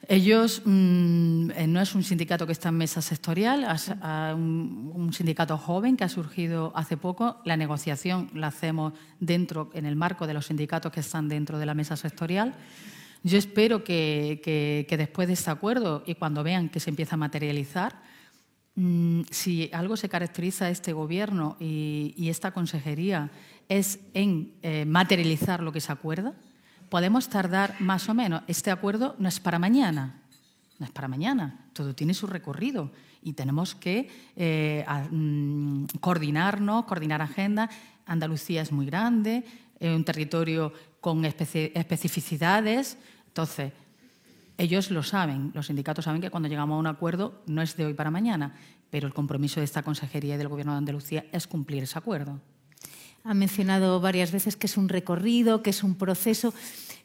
Ellos mm, eh, no es un sindicato que está en mesa sectorial, es un, un, sindicato joven que ha surgido hace poco. La negociación la hacemos dentro, en el marco de los sindicatos que están dentro de la mesa sectorial. Yo espero que, que, que después de este acuerdo y cuando vean que se empieza a materializar, si algo se caracteriza a este gobierno y, esta consejería es en eh, materializar lo que se acuerda, podemos tardar más o menos. Este acuerdo no es para mañana, no es para mañana, todo tiene su recorrido y tenemos que eh, mm, coordinarnos, coordinar agenda. Andalucía es muy grande, es un territorio con especificidades, entonces ellos lo saben, los sindicatos saben que cuando llegamos a un acuerdo no es de hoy para mañana, pero el compromiso de esta consejería y del Gobierno de Andalucía es cumplir ese acuerdo. Ha mencionado varias veces que es un recorrido, que es un proceso.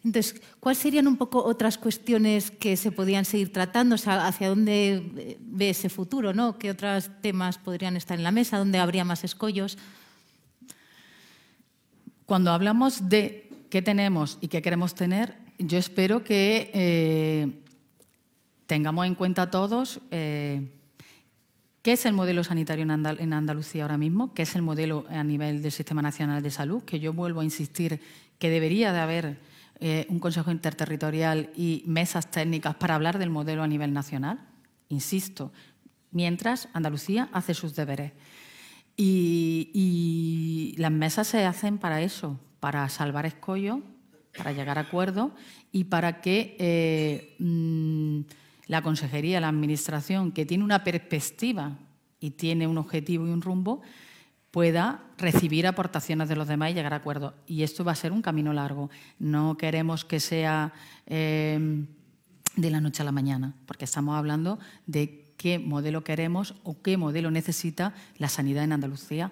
Entonces, ¿cuáles serían un poco otras cuestiones que se podrían seguir tratando? O sea, ¿Hacia dónde ve ese futuro? ¿no? ¿Qué otros temas podrían estar en la mesa? ¿Dónde habría más escollos? Cuando hablamos de qué tenemos y qué queremos tener, yo espero que eh, tengamos en cuenta todos eh, qué es el modelo sanitario en, Andalucía ahora mismo, qué es el modelo a nivel del Sistema Nacional de Salud, que yo vuelvo a insistir que debería de haber eh, un Consejo Interterritorial y mesas técnicas para hablar del modelo a nivel nacional, insisto, mientras Andalucía hace sus deberes. Y, y las mesas se hacen para eso, para salvar escollos para llegar a acuerdo y para que eh, mm, la consejería, la administración, que tiene una perspectiva y tiene un objetivo y un rumbo, pueda recibir aportaciones de los demás y llegar a acuerdo. Y esto va a ser un camino largo. No queremos que sea eh, de la noche a la mañana, porque estamos hablando de qué modelo queremos o qué modelo necesita la sanidad en Andalucía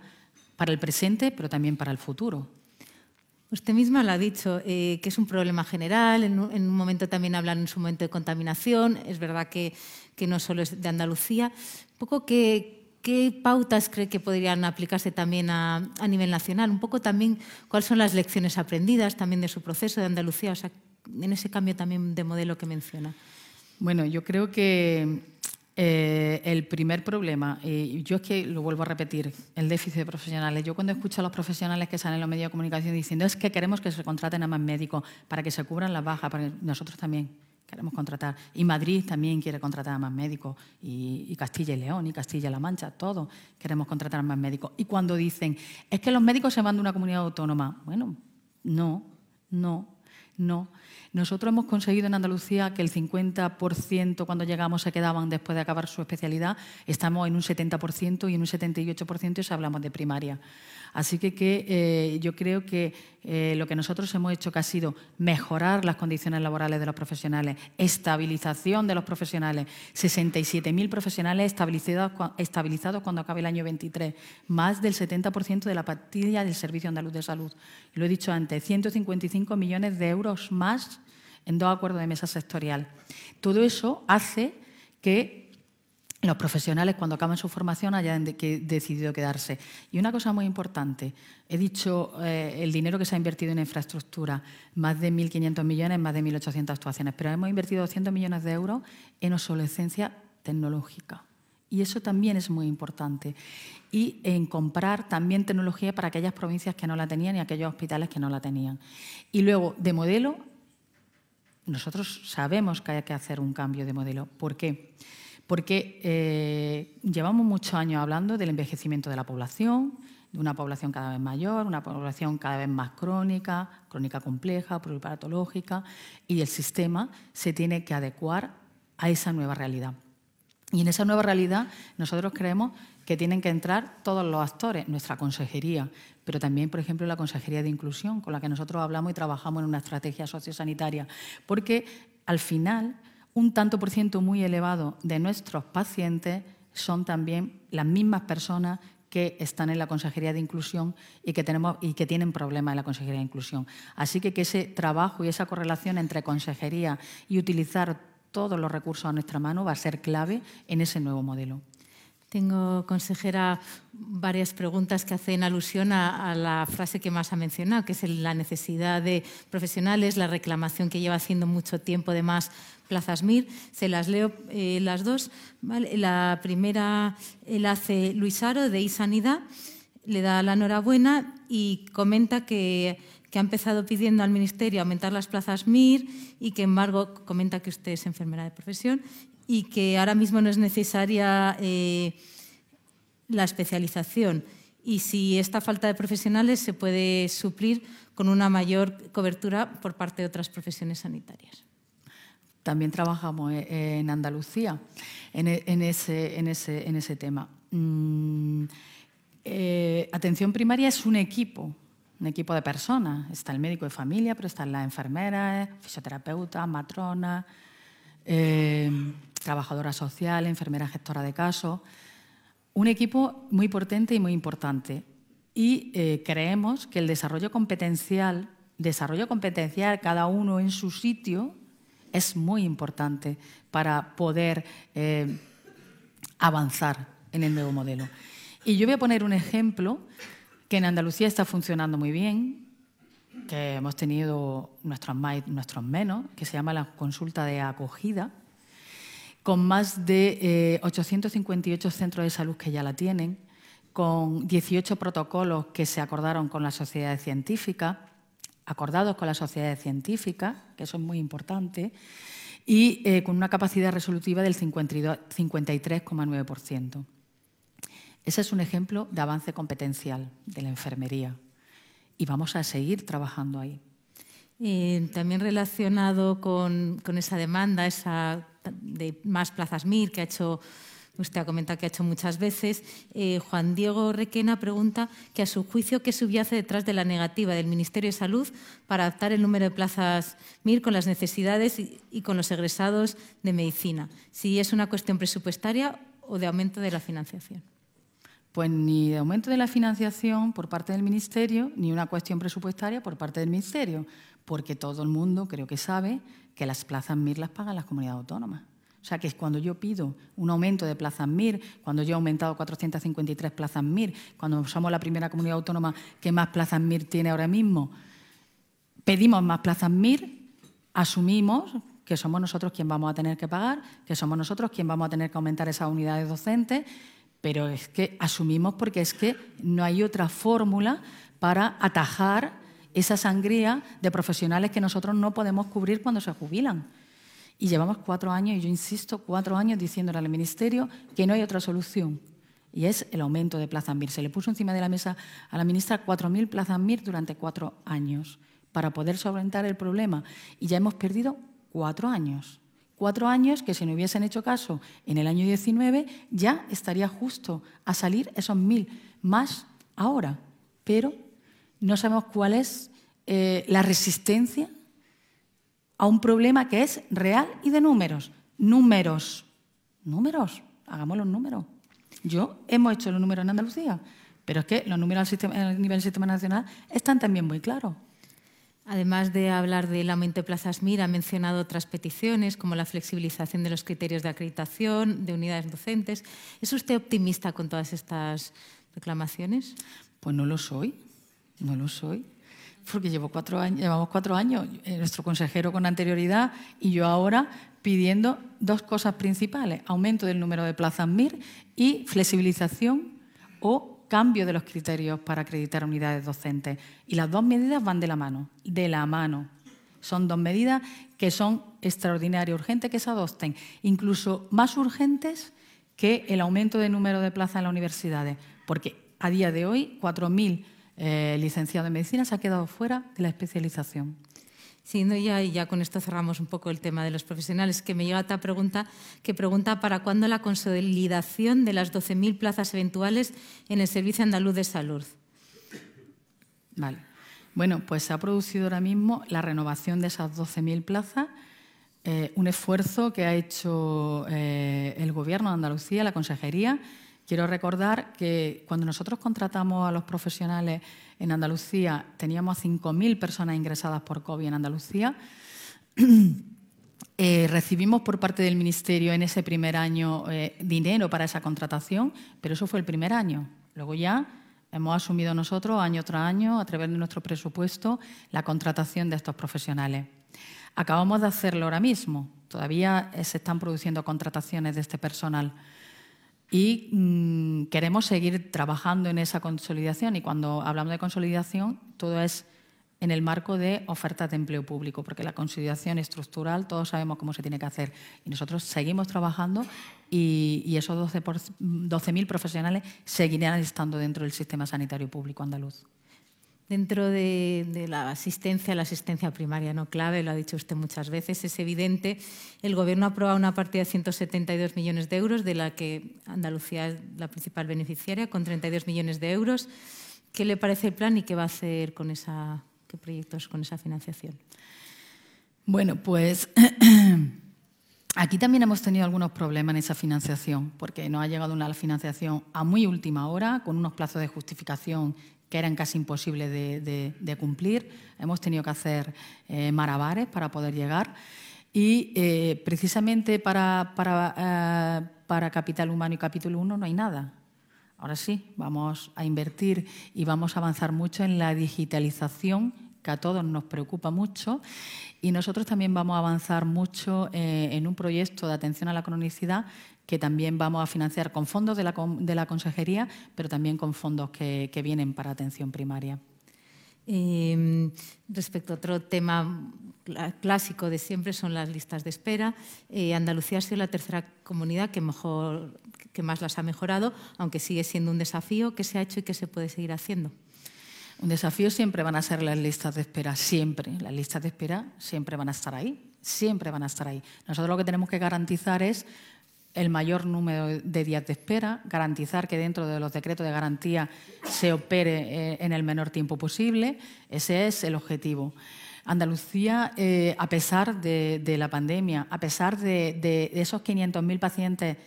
para el presente, pero también para el futuro. Usted misma lo ha dicho, eh, que es un problema general. En un, momento también hablan en su momento de contaminación. Es verdad que, no solo es de Andalucía. Un poco ¿qué pautas cree que podrían aplicarse también a, nivel nacional? Un poco también cuáles son las lecciones aprendidas también de su proceso de Andalucía, o sea, en ese cambio también de modelo que menciona. Bueno, yo creo que eh, el primer problema, y yo es que lo vuelvo a repetir, el déficit de profesionales. Yo cuando escucho a los profesionales que salen en los medios de comunicación diciendo es que queremos que se contraten a más médicos para que se cubran las bajas, nosotros también queremos contratar. Y Madrid también quiere contratar a más médicos, y, y Castilla y León, y Castilla-La Mancha, todos queremos contratar a más médicos. Y cuando dicen, es que los médicos se van de una comunidad autónoma, bueno, no, no, no. Nosotros hemos conseguido en Andalucía que el 50% cuando llegamos se quedaban después de acabar su especialidad. Estamos en un 70% y en un 78% si hablamos de primaria. Así que, eh, yo creo que eh, lo que nosotros hemos hecho que ha sido mejorar las condiciones laborales de los profesionales, estabilización de los profesionales, 67.000 profesionales estabilizados, estabilizados cuando acabe el año 23, más del 70% de la partida del Servicio Andaluz de Salud. Lo he dicho antes, 155 millones de euros más en dos acuerdos de mesa sectorial. Todo eso hace que los profesionales cuando acaban su formación hayan decidido quedarse. Y una cosa muy importante, he dicho eh, el dinero que se ha invertido en infraestructura, más de 1.500 millones, más de 1.800 actuaciones, pero hemos invertido 200 millones de euros en obsolescencia tecnológica. Y eso también es muy importante. Y en comprar también tecnología para aquellas provincias que no la tenían y aquellos hospitales que no la tenían. Y luego, de modelo, nosotros sabemos que hay que hacer un cambio de modelo. ¿Por qué? Eh, llevamos muchos años hablando del envejecimiento de la población, de una población cada vez mayor, una población cada vez más crónica, crónica compleja, pluripatológica, y el sistema se tiene que adecuar a esa nueva realidad. Y en esa nueva realidad nosotros creemos que tienen que entrar todos los actores, nuestra consejería, pero también, por ejemplo, la Consejería de Inclusión, con la que nosotros hablamos y trabajamos en una estrategia sociosanitaria, porque al final un tanto por ciento muy elevado de nuestros pacientes son también las mismas personas que están en la Consejería de Inclusión y que, tienen problemas en la Consejería de Inclusión. Así que, que ese trabajo y esa correlación entre consejería y utilizar todos los recursos a nuestra mano va a ser clave en ese nuevo modelo. Tengo, consejera, varias preguntas que hacen alusión a, la frase que más ha mencionado, que es la necesidad de profesionales, la reclamación que lleva haciendo mucho tiempo de más plazas MIR. Se las leo eh, las dos. La primera la hace Luis Aro, de iSanidad, le da la enhorabuena y comenta que, ha empezado pidiendo al Ministerio aumentar las plazas MIR y que, embargo, comenta que usted es enfermera de profesión y que ahora mismo no es necesaria eh, la especialización y si esta falta de profesionales se puede suplir con una mayor cobertura por parte de otras profesiones sanitarias. También trabajamos eh, en Andalucía en, e, ese, en, ese, en ese, tema. Mm, eh, atención primaria es un equipo, un equipo de personas. Está el médico de familia, pero están las enfermeras, fisioterapeutas, matronas, trabajadora social, enfermera gestora de casos. Un equipo muy potente y muy importante. Y eh, creemos que el desarrollo competencial, desarrollo competencial cada uno en su sitio, es muy importante para poder eh, avanzar en el nuevo modelo. Y yo voy a poner un ejemplo que en Andalucía está funcionando muy bien, que hemos tenido nuestros más y nuestros menos, que se llama la consulta de acogida, con más de 858 eh, centros de salud que ya la tienen, con 18 protocolos que se acordaron con las sociedades científicas, acordados con las sociedades científicas, que eso es muy importante, y eh, con una capacidad resolutiva del 53,9%. Ese es un ejemplo de avance competencial de la enfermería y vamos a seguir trabajando ahí. Eh, también relacionado con, esa demanda, esa de más plazas MIR que ha hecho, usted ha comentado que ha hecho muchas veces, eh, Juan Diego Requena pregunta que a su juicio qué subyace detrás de la negativa del Ministerio de Salud para adaptar el número de plazas MIR con las necesidades y con los egresados de medicina, si es una cuestión presupuestaria o de aumento de la financiación. Pues ni de aumento de la financiación por parte del Ministerio, ni una cuestión presupuestaria por parte del Ministerio porque todo el mundo creo que sabe que las plazas MIR las pagan las comunidades autónomas. O sea, que cuando yo pido un aumento de plazas MIR, cuando yo he aumentado 453 plazas MIR, cuando somos la primera comunidad autónoma que más plazas MIR tiene ahora mismo, pedimos más plazas MIR, asumimos que somos nosotros quien vamos a tener que pagar, que somos nosotros quien vamos a tener que aumentar esas unidades docentes, pero es que asumimos porque es que no hay otra fórmula para atajar esa sangría de profesionales que nosotros no podemos cubrir cuando se jubilan. Y llevamos cuatro años, y yo insisto, cuatro años diciéndole al Ministerio que no hay otra solución. Y es el aumento de plazas MIR. Se le puso encima de la mesa a la ministra 4.000 plazas MIR durante cuatro años para poder solventar el problema. Y ya hemos perdido cuatro años. Cuatro años que si no hubiesen hecho caso en el año 19 ya estaría justo a salir esos mil más ahora. Pero no sabemos cuál es eh, la resistencia a un problema que es real y de números. Números. Números. Hagamos los números. Yo hemos hecho los números en Andalucía, pero es que los números a nivel del sistema nacional están también muy claros. Además de hablar del aumento de plazas MIR, ha mencionado otras peticiones como la flexibilización de los criterios de acreditación, de unidades docentes. ¿Es usted optimista con todas estas reclamaciones? Pues no lo soy. No lo soy, porque cuatro años, llevamos cuatro años, eh, nuestro consejero con anterioridad y yo ahora pidiendo dos cosas principales, aumento del número de plazas MIR y flexibilización o cambio de los criterios para acreditar unidades docentes. Y las dos medidas van de la mano, de la mano. Son dos medidas que son extraordinarias, urgentes que se adopten, incluso más urgentes que el aumento del número de plazas en las universidades, porque a día de hoy 4.000 eh, licenciado en medicina se ha quedado fuera de la especialización. Siendo ya, y ya con esto cerramos un poco el tema de los profesionales, que me llega otra pregunta que pregunta para cuándo la consolidación de las 12.000 plazas eventuales en el Servicio Andaluz de Salud. Vale. Bueno, pues se ha producido ahora mismo la renovación de esas 12.000 plazas, eh, un esfuerzo que ha hecho eh, el Gobierno de Andalucía, la Consejería, Quiero recordar que cuando nosotros contratamos a los profesionales en Andalucía, teníamos 5.000 personas ingresadas por COVID en Andalucía Eh, recibimos por parte del Ministerio en ese primer año eh, dinero para esa contratación, pero eso fue el primer año. Luego ya hemos asumido nosotros, año tras año, a través de nuestro presupuesto, la contratación de estos profesionales. Acabamos de hacerlo ahora mismo. Todavía se están produciendo contrataciones de este personal y mm, queremos seguir trabajando en esa consolidación. Y cuando hablamos de consolidación, todo es en el marco de ofertas de empleo público, porque la consolidación estructural todos sabemos cómo se tiene que hacer. Y nosotros seguimos trabajando y, esos 12.000 profesionales seguirán estando dentro del sistema sanitario público andaluz. Dentro de, la asistencia, la asistencia primaria no clave, lo ha dicho usted muchas veces, es evidente. El Gobierno ha aprobado una partida de 172 millones de euros, de la que Andalucía es la principal beneficiaria, con 32 millones de euros. ¿Qué le parece el plan y qué va a hacer con esa, proyectos con esa financiación? Bueno, pues aquí también hemos tenido algunos problemas en esa financiación, porque nos ha llegado una financiación a muy última hora, con unos plazos de justificación que eran casi imposibles de, cumplir. Hemos tenido que hacer eh, marabares para poder llegar. Y eh, precisamente para, para, eh, para, Capital Humano y Capítulo 1 no hay nada. Ahora sí, vamos a invertir y vamos a avanzar mucho en la digitalización, que a todos nos preocupa mucho. Y nosotros también vamos a avanzar mucho en un proyecto de atención a la cronicidad que también vamos a financiar con fondos de la, consejería, pero también con fondos que, vienen para atención primaria. Em, respecto a otro tema clásico de siempre son las listas de espera. Eh, Andalucía ha sido la tercera comunidad que, mejor, que más las ha mejorado, aunque sigue siendo un desafío. ¿Qué se ha hecho y qué se puede seguir haciendo? Un desafío siempre van a ser las listas de espera, siempre. Las listas de espera siempre van a estar ahí, siempre van a estar ahí. Nosotros lo que tenemos que garantizar es el mayor número de días de espera, garantizar que dentro de los decretos de garantía se opere eh, en el menor tiempo posible. Ese es el objetivo. Andalucía, eh, a pesar de, la pandemia, a pesar de, esos 500.000 pacientes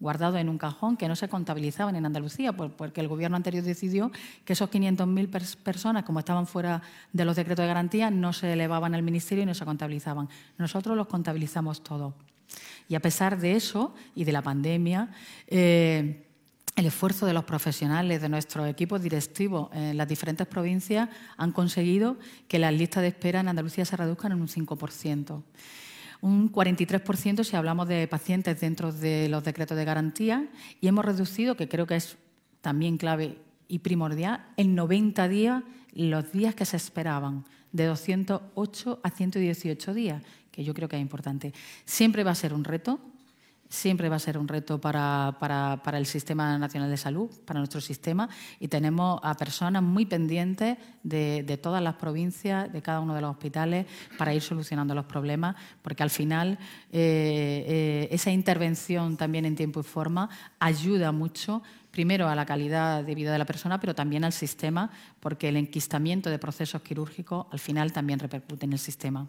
guardados en un cajón que no se contabilizaban en Andalucía, porque el gobierno anterior decidió que esos 500.000 personas, como estaban fuera de los decretos de garantía, no se elevaban al ministerio y no se contabilizaban. Nosotros los contabilizamos todos. Y a pesar de eso y de la pandemia, eh, el esfuerzo de los profesionales, de nuestros equipos directivos en las diferentes provincias han conseguido que las listas de espera en Andalucía se reduzcan en un 5%. Un 43% si hablamos de pacientes dentro de los decretos de garantía y hemos reducido, que creo que es también clave y primordial, en 90 días los días que se esperaban, de 208 a 118 días, que yo creo que es importante. Siempre va a ser un reto, siempre va a ser un reto para, para, el Sistema Nacional de Salud, para nuestro sistema, y tenemos a personas muy pendientes de, de, todas las provincias, de cada uno de los hospitales, para ir solucionando los problemas, porque al final eh, eh, esa intervención también en tiempo y forma ayuda mucho primero a la calidad de vida de la persona, pero también al sistema, porque el enquistamiento de procesos quirúrgicos al final también repercute en el sistema.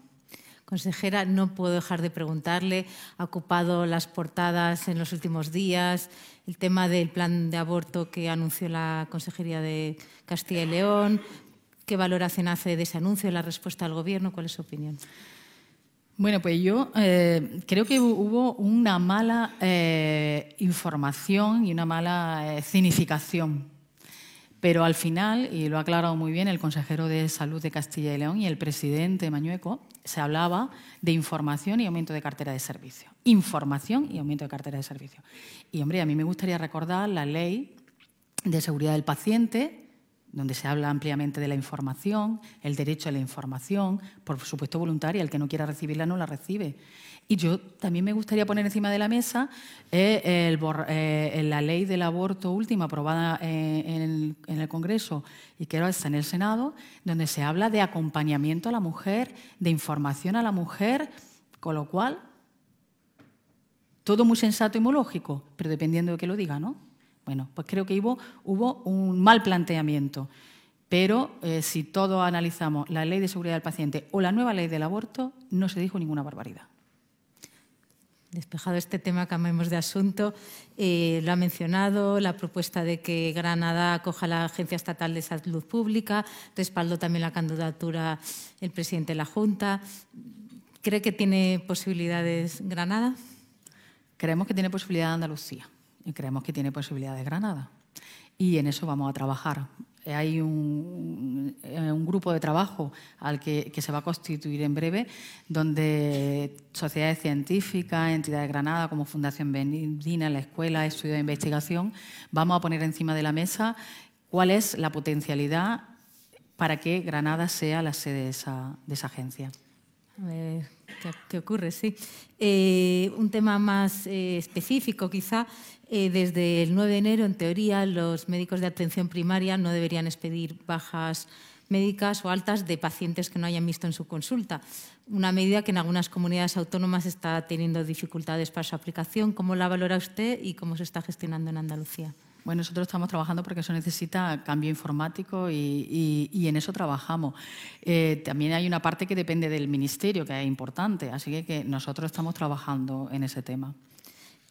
Consejera, no puedo dejar de preguntarle, ha ocupado las portadas en los últimos días, el tema del plan de aborto que anunció la Consejería de Castilla y León, ¿qué valoración hace de ese anuncio, la respuesta del Gobierno? ¿Cuál es su opinión? Bueno, pues yo eh, creo que hubo una mala eh, información y una mala eh, pero al final, y lo ha aclarado muy bien el consejero de Salud de Castilla y León y el presidente Mañueco, se hablaba de información y aumento de cartera de servicio. Información y aumento de cartera de servicio. Y, hombre, a mí me gustaría recordar la ley de seguridad del paciente, donde se habla ampliamente de la información, el derecho a la información, por supuesto voluntaria, el que no quiera recibirla no la recibe. Y yo también me gustaría poner encima de la mesa eh, eh, la ley del aborto última aprobada eh, en, el, Congreso y que ahora está en el Senado, donde se habla de acompañamiento a la mujer, de información a la mujer, con lo cual todo muy sensato y muy lógico, pero dependiendo de que lo diga, ¿no? Bueno, pues creo que hubo, hubo un mal planteamiento. Pero si todos analizamos la ley de seguridad del paciente o la nueva ley del aborto, no se dijo ninguna barbaridad. Despejado este tema, cambiemos de asunto. Eh, lo ha mencionado, la propuesta de que Granada acoja la Agencia Estatal de Salud Pública, respaldó también la candidatura el presidente de la Junta. ¿Cree que tiene posibilidades Granada? Creemos que tiene posibilidad Andalucía y creemos que tiene posibilidades Granada. Y en eso vamos a trabajar. Hay un, eh, grupo de trabajo al que, se va a constituir en breve, donde sociedades científicas, entidades de Granada como Fundación Bendina, la Escuela, Estudio de Investigación, vamos a poner encima de la mesa cuál es la potencialidad para que Granada sea la sede de esa, agencia. Ver, ¿qué, ocurre? Sí. Eh, un tema más eh, específico, quizá. Eh, desde el 9 de enero, en teoría, los médicos de atención primaria no deberían expedir bajas médicas o altas de pacientes que no hayan visto en su consulta. Una medida que en algunas comunidades autónomas está teniendo dificultades para su aplicación. ¿Cómo la valora usted y cómo se está gestionando en Andalucía? Bueno, nosotros estamos trabajando porque eso necesita cambio informático y, en eso trabajamos. Eh, también hay una parte que depende del Ministerio, que es importante, así que, nosotros estamos trabajando en ese tema.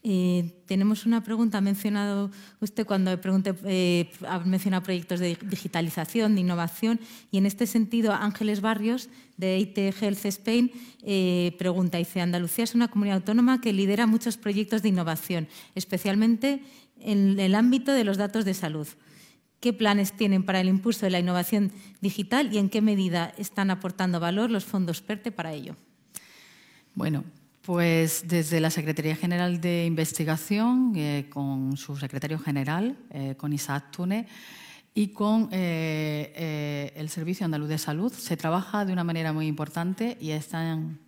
Eh, tenemos una pregunta, ha mencionado usted cuando pregunté, eh, ha mencionado proyectos de digitalización, de innovación, y en este sentido Ángeles Barrios, de IT Health Spain, pregunta, dice, Andalucía es una comunidad autónoma que lidera muchos proyectos de innovación, especialmente en el ámbito de los datos de salud. ¿Qué planes tienen para el impulso de la innovación digital y en qué medida están aportando valor los fondos PERTE para ello? Bueno, pues desde la Secretaría General de Investigación, eh, con su secretario general, eh, con Isaac Tune, y con eh, el Servicio Andaluz de Salud, se trabaja de una manera muy importante y están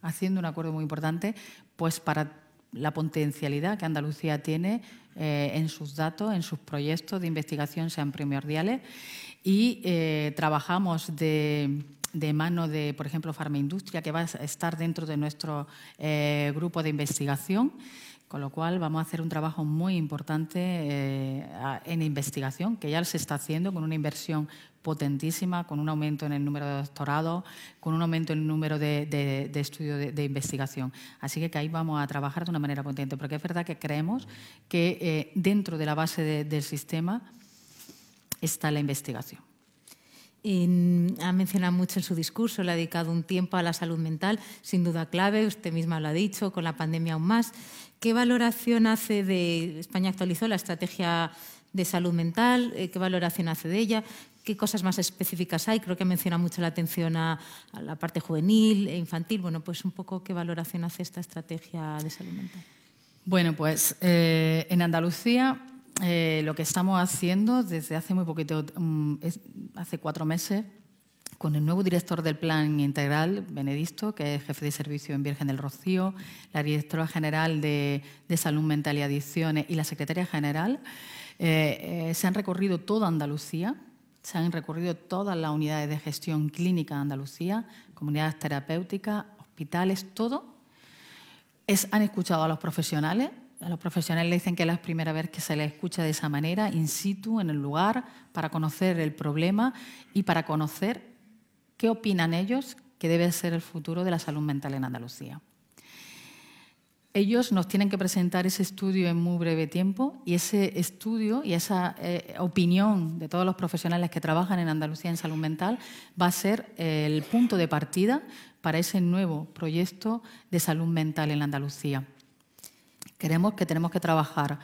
haciendo un acuerdo muy importante pues para la potencialidad que Andalucía tiene eh, en sus datos, en sus proyectos de investigación sean primordiales. Y eh, trabajamos de, mano de, por ejemplo, Farmaindustria, que va a estar dentro de nuestro eh, grupo de investigación con lo cual vamos a hacer un trabajo muy importante eh, en investigación, que ya se está haciendo con una inversión potentísima, con un aumento en el número de doctorados, con un aumento en el número de, estudios de, investigación. Así que, ahí vamos a trabajar de una manera potente, porque es verdad que creemos que eh, dentro de la base del sistema está la investigación. ha mencionado mucho en su discurso, le ha dedicado un tiempo a la salud mental, sin duda clave, usted misma lo ha dicho, con la pandemia aún más. ¿Qué valoración hace de España actualizó la estrategia de salud mental? Eh, ¿Qué valoración hace de ella? ¿Qué cosas más específicas hay? Creo que menciona mucho la atención a, la parte juvenil e infantil. Bueno, pues un poco qué valoración hace esta estrategia de salud mental. Bueno, pues eh, en Andalucía eh, lo que estamos haciendo desde hace muy poquito, mm, hace cuatro meses, con el nuevo director del Plan Integral, Benedicto, que es jefe de servicio en Virgen del Rocío, la directora general de, Salud Mental y Adicciones y la secretaria general, eh, eh, se han recorrido toda Andalucía, se han recorrido todas las unidades de gestión clínica de Andalucía, comunidades terapéuticas, hospitales, todo. Es, han escuchado a los profesionales, a los profesionales le dicen que es la primera vez que se les escucha de esa manera, in situ, en el lugar, para conocer el problema y para conocer ¿Qué opinan ellos que debe ser el futuro de la salud mental en Andalucía? Ellos nos tienen que presentar ese estudio en muy breve tiempo y ese estudio y esa eh, opinión de todos los profesionales que trabajan en Andalucía en salud mental va a ser el punto de partida para ese nuevo proyecto de salud mental en Andalucía. Creemos que tenemos que trabajar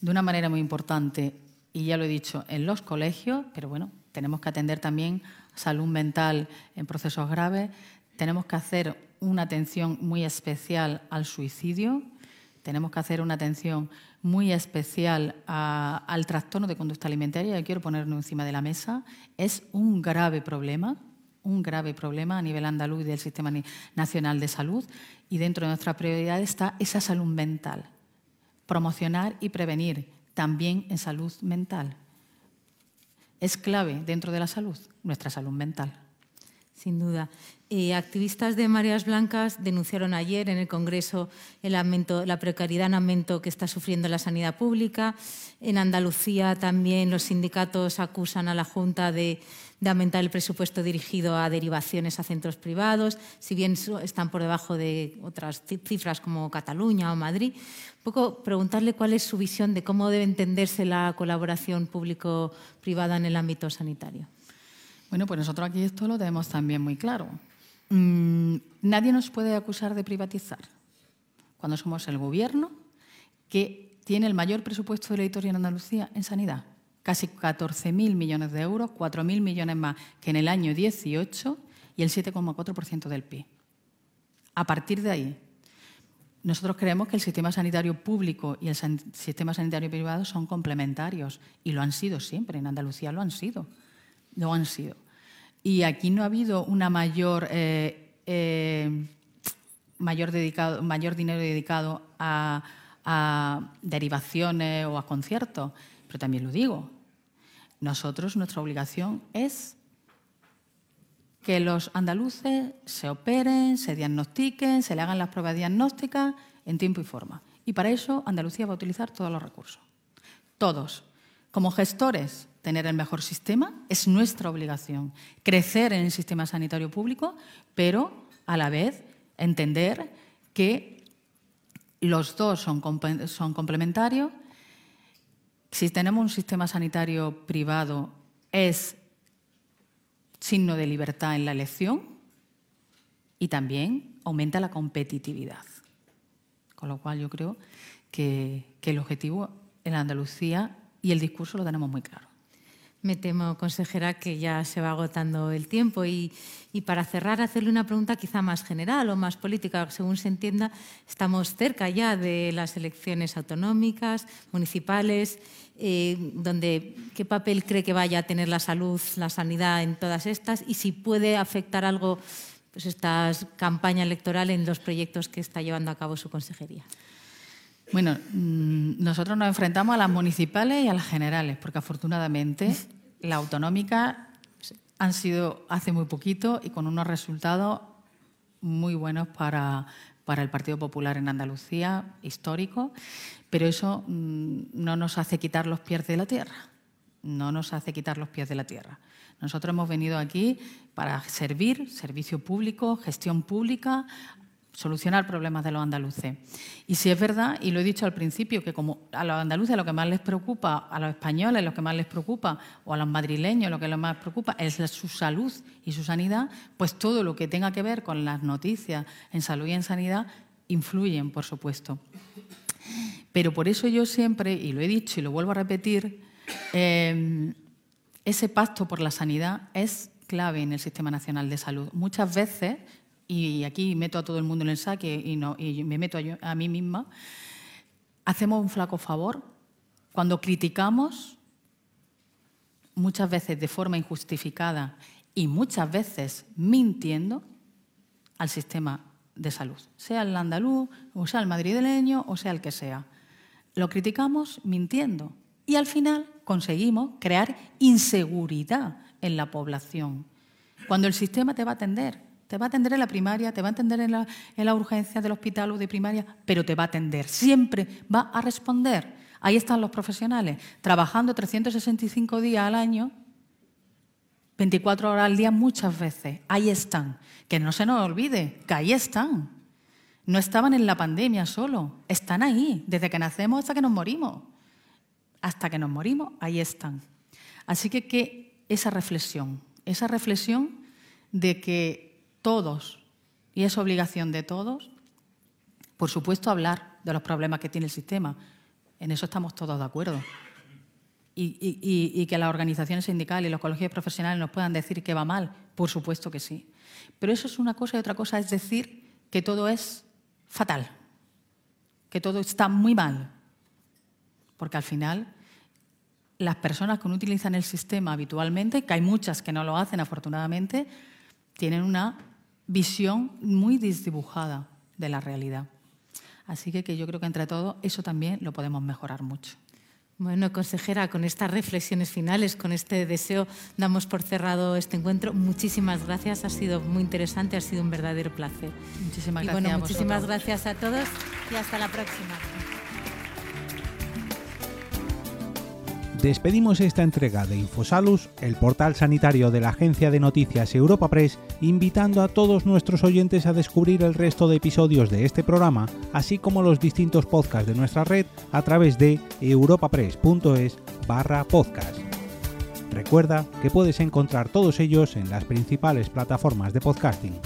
de una manera muy importante, y ya lo he dicho, en los colegios, pero bueno, tenemos que atender también salud mental en procesos graves, tenemos que hacer una atención muy especial al suicidio, tenemos que hacer una atención muy especial al trastorno de conducta alimentaria, que quiero ponerlo encima de la mesa. Es un grave problema, un grave problema a nivel andaluz y del Sistema Nacional de Salud, y dentro de nuestra prioridad está esa salud mental. Promocionar y prevenir también en salud mental es clave dentro de la salud, nuestra salud mental. Sin duda. Eh, activistas de Mareas Blancas denunciaron ayer en el Congreso el aumento, la precariedad en aumento que está sufriendo la sanidad pública. En Andalucía también los sindicatos acusan a la Junta de, aumentar el presupuesto dirigido a derivaciones a centros privados, si bien están por debajo de otras cifras como Cataluña o Madrid. Un poco preguntarle cuál es su visión de cómo debe entenderse la colaboración público-privada en el ámbito sanitario. Bueno, pues nosotros aquí esto lo tenemos también muy claro. Mm, Nadie nos puede acusar de privatizar cuando somos el gobierno que tiene el mayor presupuesto de la historia en Andalucía en sanidad. Casi 14.000 millones de euros, 4.000 millones más que en el año 18 y el 7,4% del PIB. A partir de ahí, nosotros creemos que el sistema sanitario público y el sistema sanitario privado son complementarios y lo han sido siempre. En Andalucía lo han sido. Lo han sido. Y aquí no ha habido una mayor, eh, eh, mayor, dedicado, mayor dinero dedicado a, a derivaciones o a conciertos. Pero también lo digo, nosotros, nuestra obligación es que los andaluces se operen, se diagnostiquen, se le hagan las pruebas diagnósticas en tiempo y forma. Y para eso Andalucía va a utilizar todos los recursos. Todos. Como gestores, tener el mejor sistema es nuestra obligación. Crecer en el sistema sanitario público, pero a la vez entender que los dos son, son complementarios. Si tenemos un sistema sanitario privado, es signo de libertad en la elección y también aumenta la competitividad. Con lo cual yo creo que, el objetivo en Andalucía y el discurso lo tenemos muy claro. Me temo, consejera, que ya se va agotando el tiempo y, y, para cerrar, hacerle una pregunta quizá más general o más política. Según se entienda, estamos cerca ya de las elecciones autonómicas, municipales eh, donde, qué papel cree que vaya a tener la salud, la sanidad en todas estas y si puede afectar algo pues, esta campaña electoral en los proyectos que está llevando a cabo su consejería. Bueno, mm, nosotros nos enfrentamos a las municipales y a las generales, porque afortunadamente la autonómica han sido hace muy poquito y con unos resultados muy buenos para, para el Partido Popular en Andalucía, histórico, pero eso mm, no nos hace quitar los pies de la tierra, no nos hace quitar los pies de la tierra. Nosotros hemos venido aquí para servir, servicio público, gestión pública, solucionar problemas de los andaluces. Y si es verdad, y lo he dicho al principio, que como a los andaluces lo que más les preocupa, a los españoles lo que más les preocupa, o a los madrileños lo que más preocupa es su salud y su sanidad, pues todo lo que tenga que ver con las noticias en salud y en sanidad influyen, por supuesto. Pero por eso yo siempre, y lo he dicho y lo vuelvo a repetir, em, ese pacto por la sanidad es clave en el Sistema Nacional de Salud. Muchas veces y aquí meto a todo el mundo en el saque y, no, y me meto a, a mí misma, hacemos un flaco favor cuando criticamos, muchas veces de forma injustificada y muchas veces mintiendo, al sistema de salud, sea el andaluz, o sea el madrileño, o sea el que sea. Lo criticamos mintiendo y al final conseguimos crear inseguridad en la población, cuando el sistema te va a atender te va a atender en la primaria, te va a atender en la, urgencia del hospital o de primaria, pero te va a atender. Siempre va a responder. Ahí están los profesionales, trabajando 365 días al año, 24 horas al día muchas veces. Ahí están. Que no se nos olvide, que ahí están. No estaban en la pandemia solo, están ahí, desde que nacemos hasta que nos morimos. Hasta que nos morimos, ahí están. Así que, que esa reflexión, esa reflexión de que todos, y es obligación de todos, por supuesto, hablar de los problemas que tiene el sistema. En eso estamos todos de acuerdo. Y, que las organizaciones sindicales y los colegios profesionales nos puedan decir que va mal, por supuesto que sí. Pero eso es una cosa y otra cosa es decir que todo es fatal, que todo está muy mal. Porque al final las personas que no utilizan el sistema habitualmente, que hay muchas que no lo hacen afortunadamente, tienen una visión muy desdibujada de la realidad. Así que, que yo creo que entre todos eso también lo podemos mejorar mucho. Bueno, consejera, con estas reflexiones finales, con este deseo, damos por cerrado este encuentro. Muchísimas gracias, ha sido muy interesante, ha sido un verdadero placer. Muchísimas y gracias. Bueno, muchísimas gracias a todos y hasta la próxima. Despedimos esta entrega de Infosalus, el portal sanitario de la agencia de noticias Europa Press, invitando a todos nuestros oyentes a descubrir el resto de episodios de este programa, así como los distintos podcasts de nuestra red a través de europapress.es barra podcast. Recuerda que puedes encontrar todos ellos en las principales plataformas de podcasting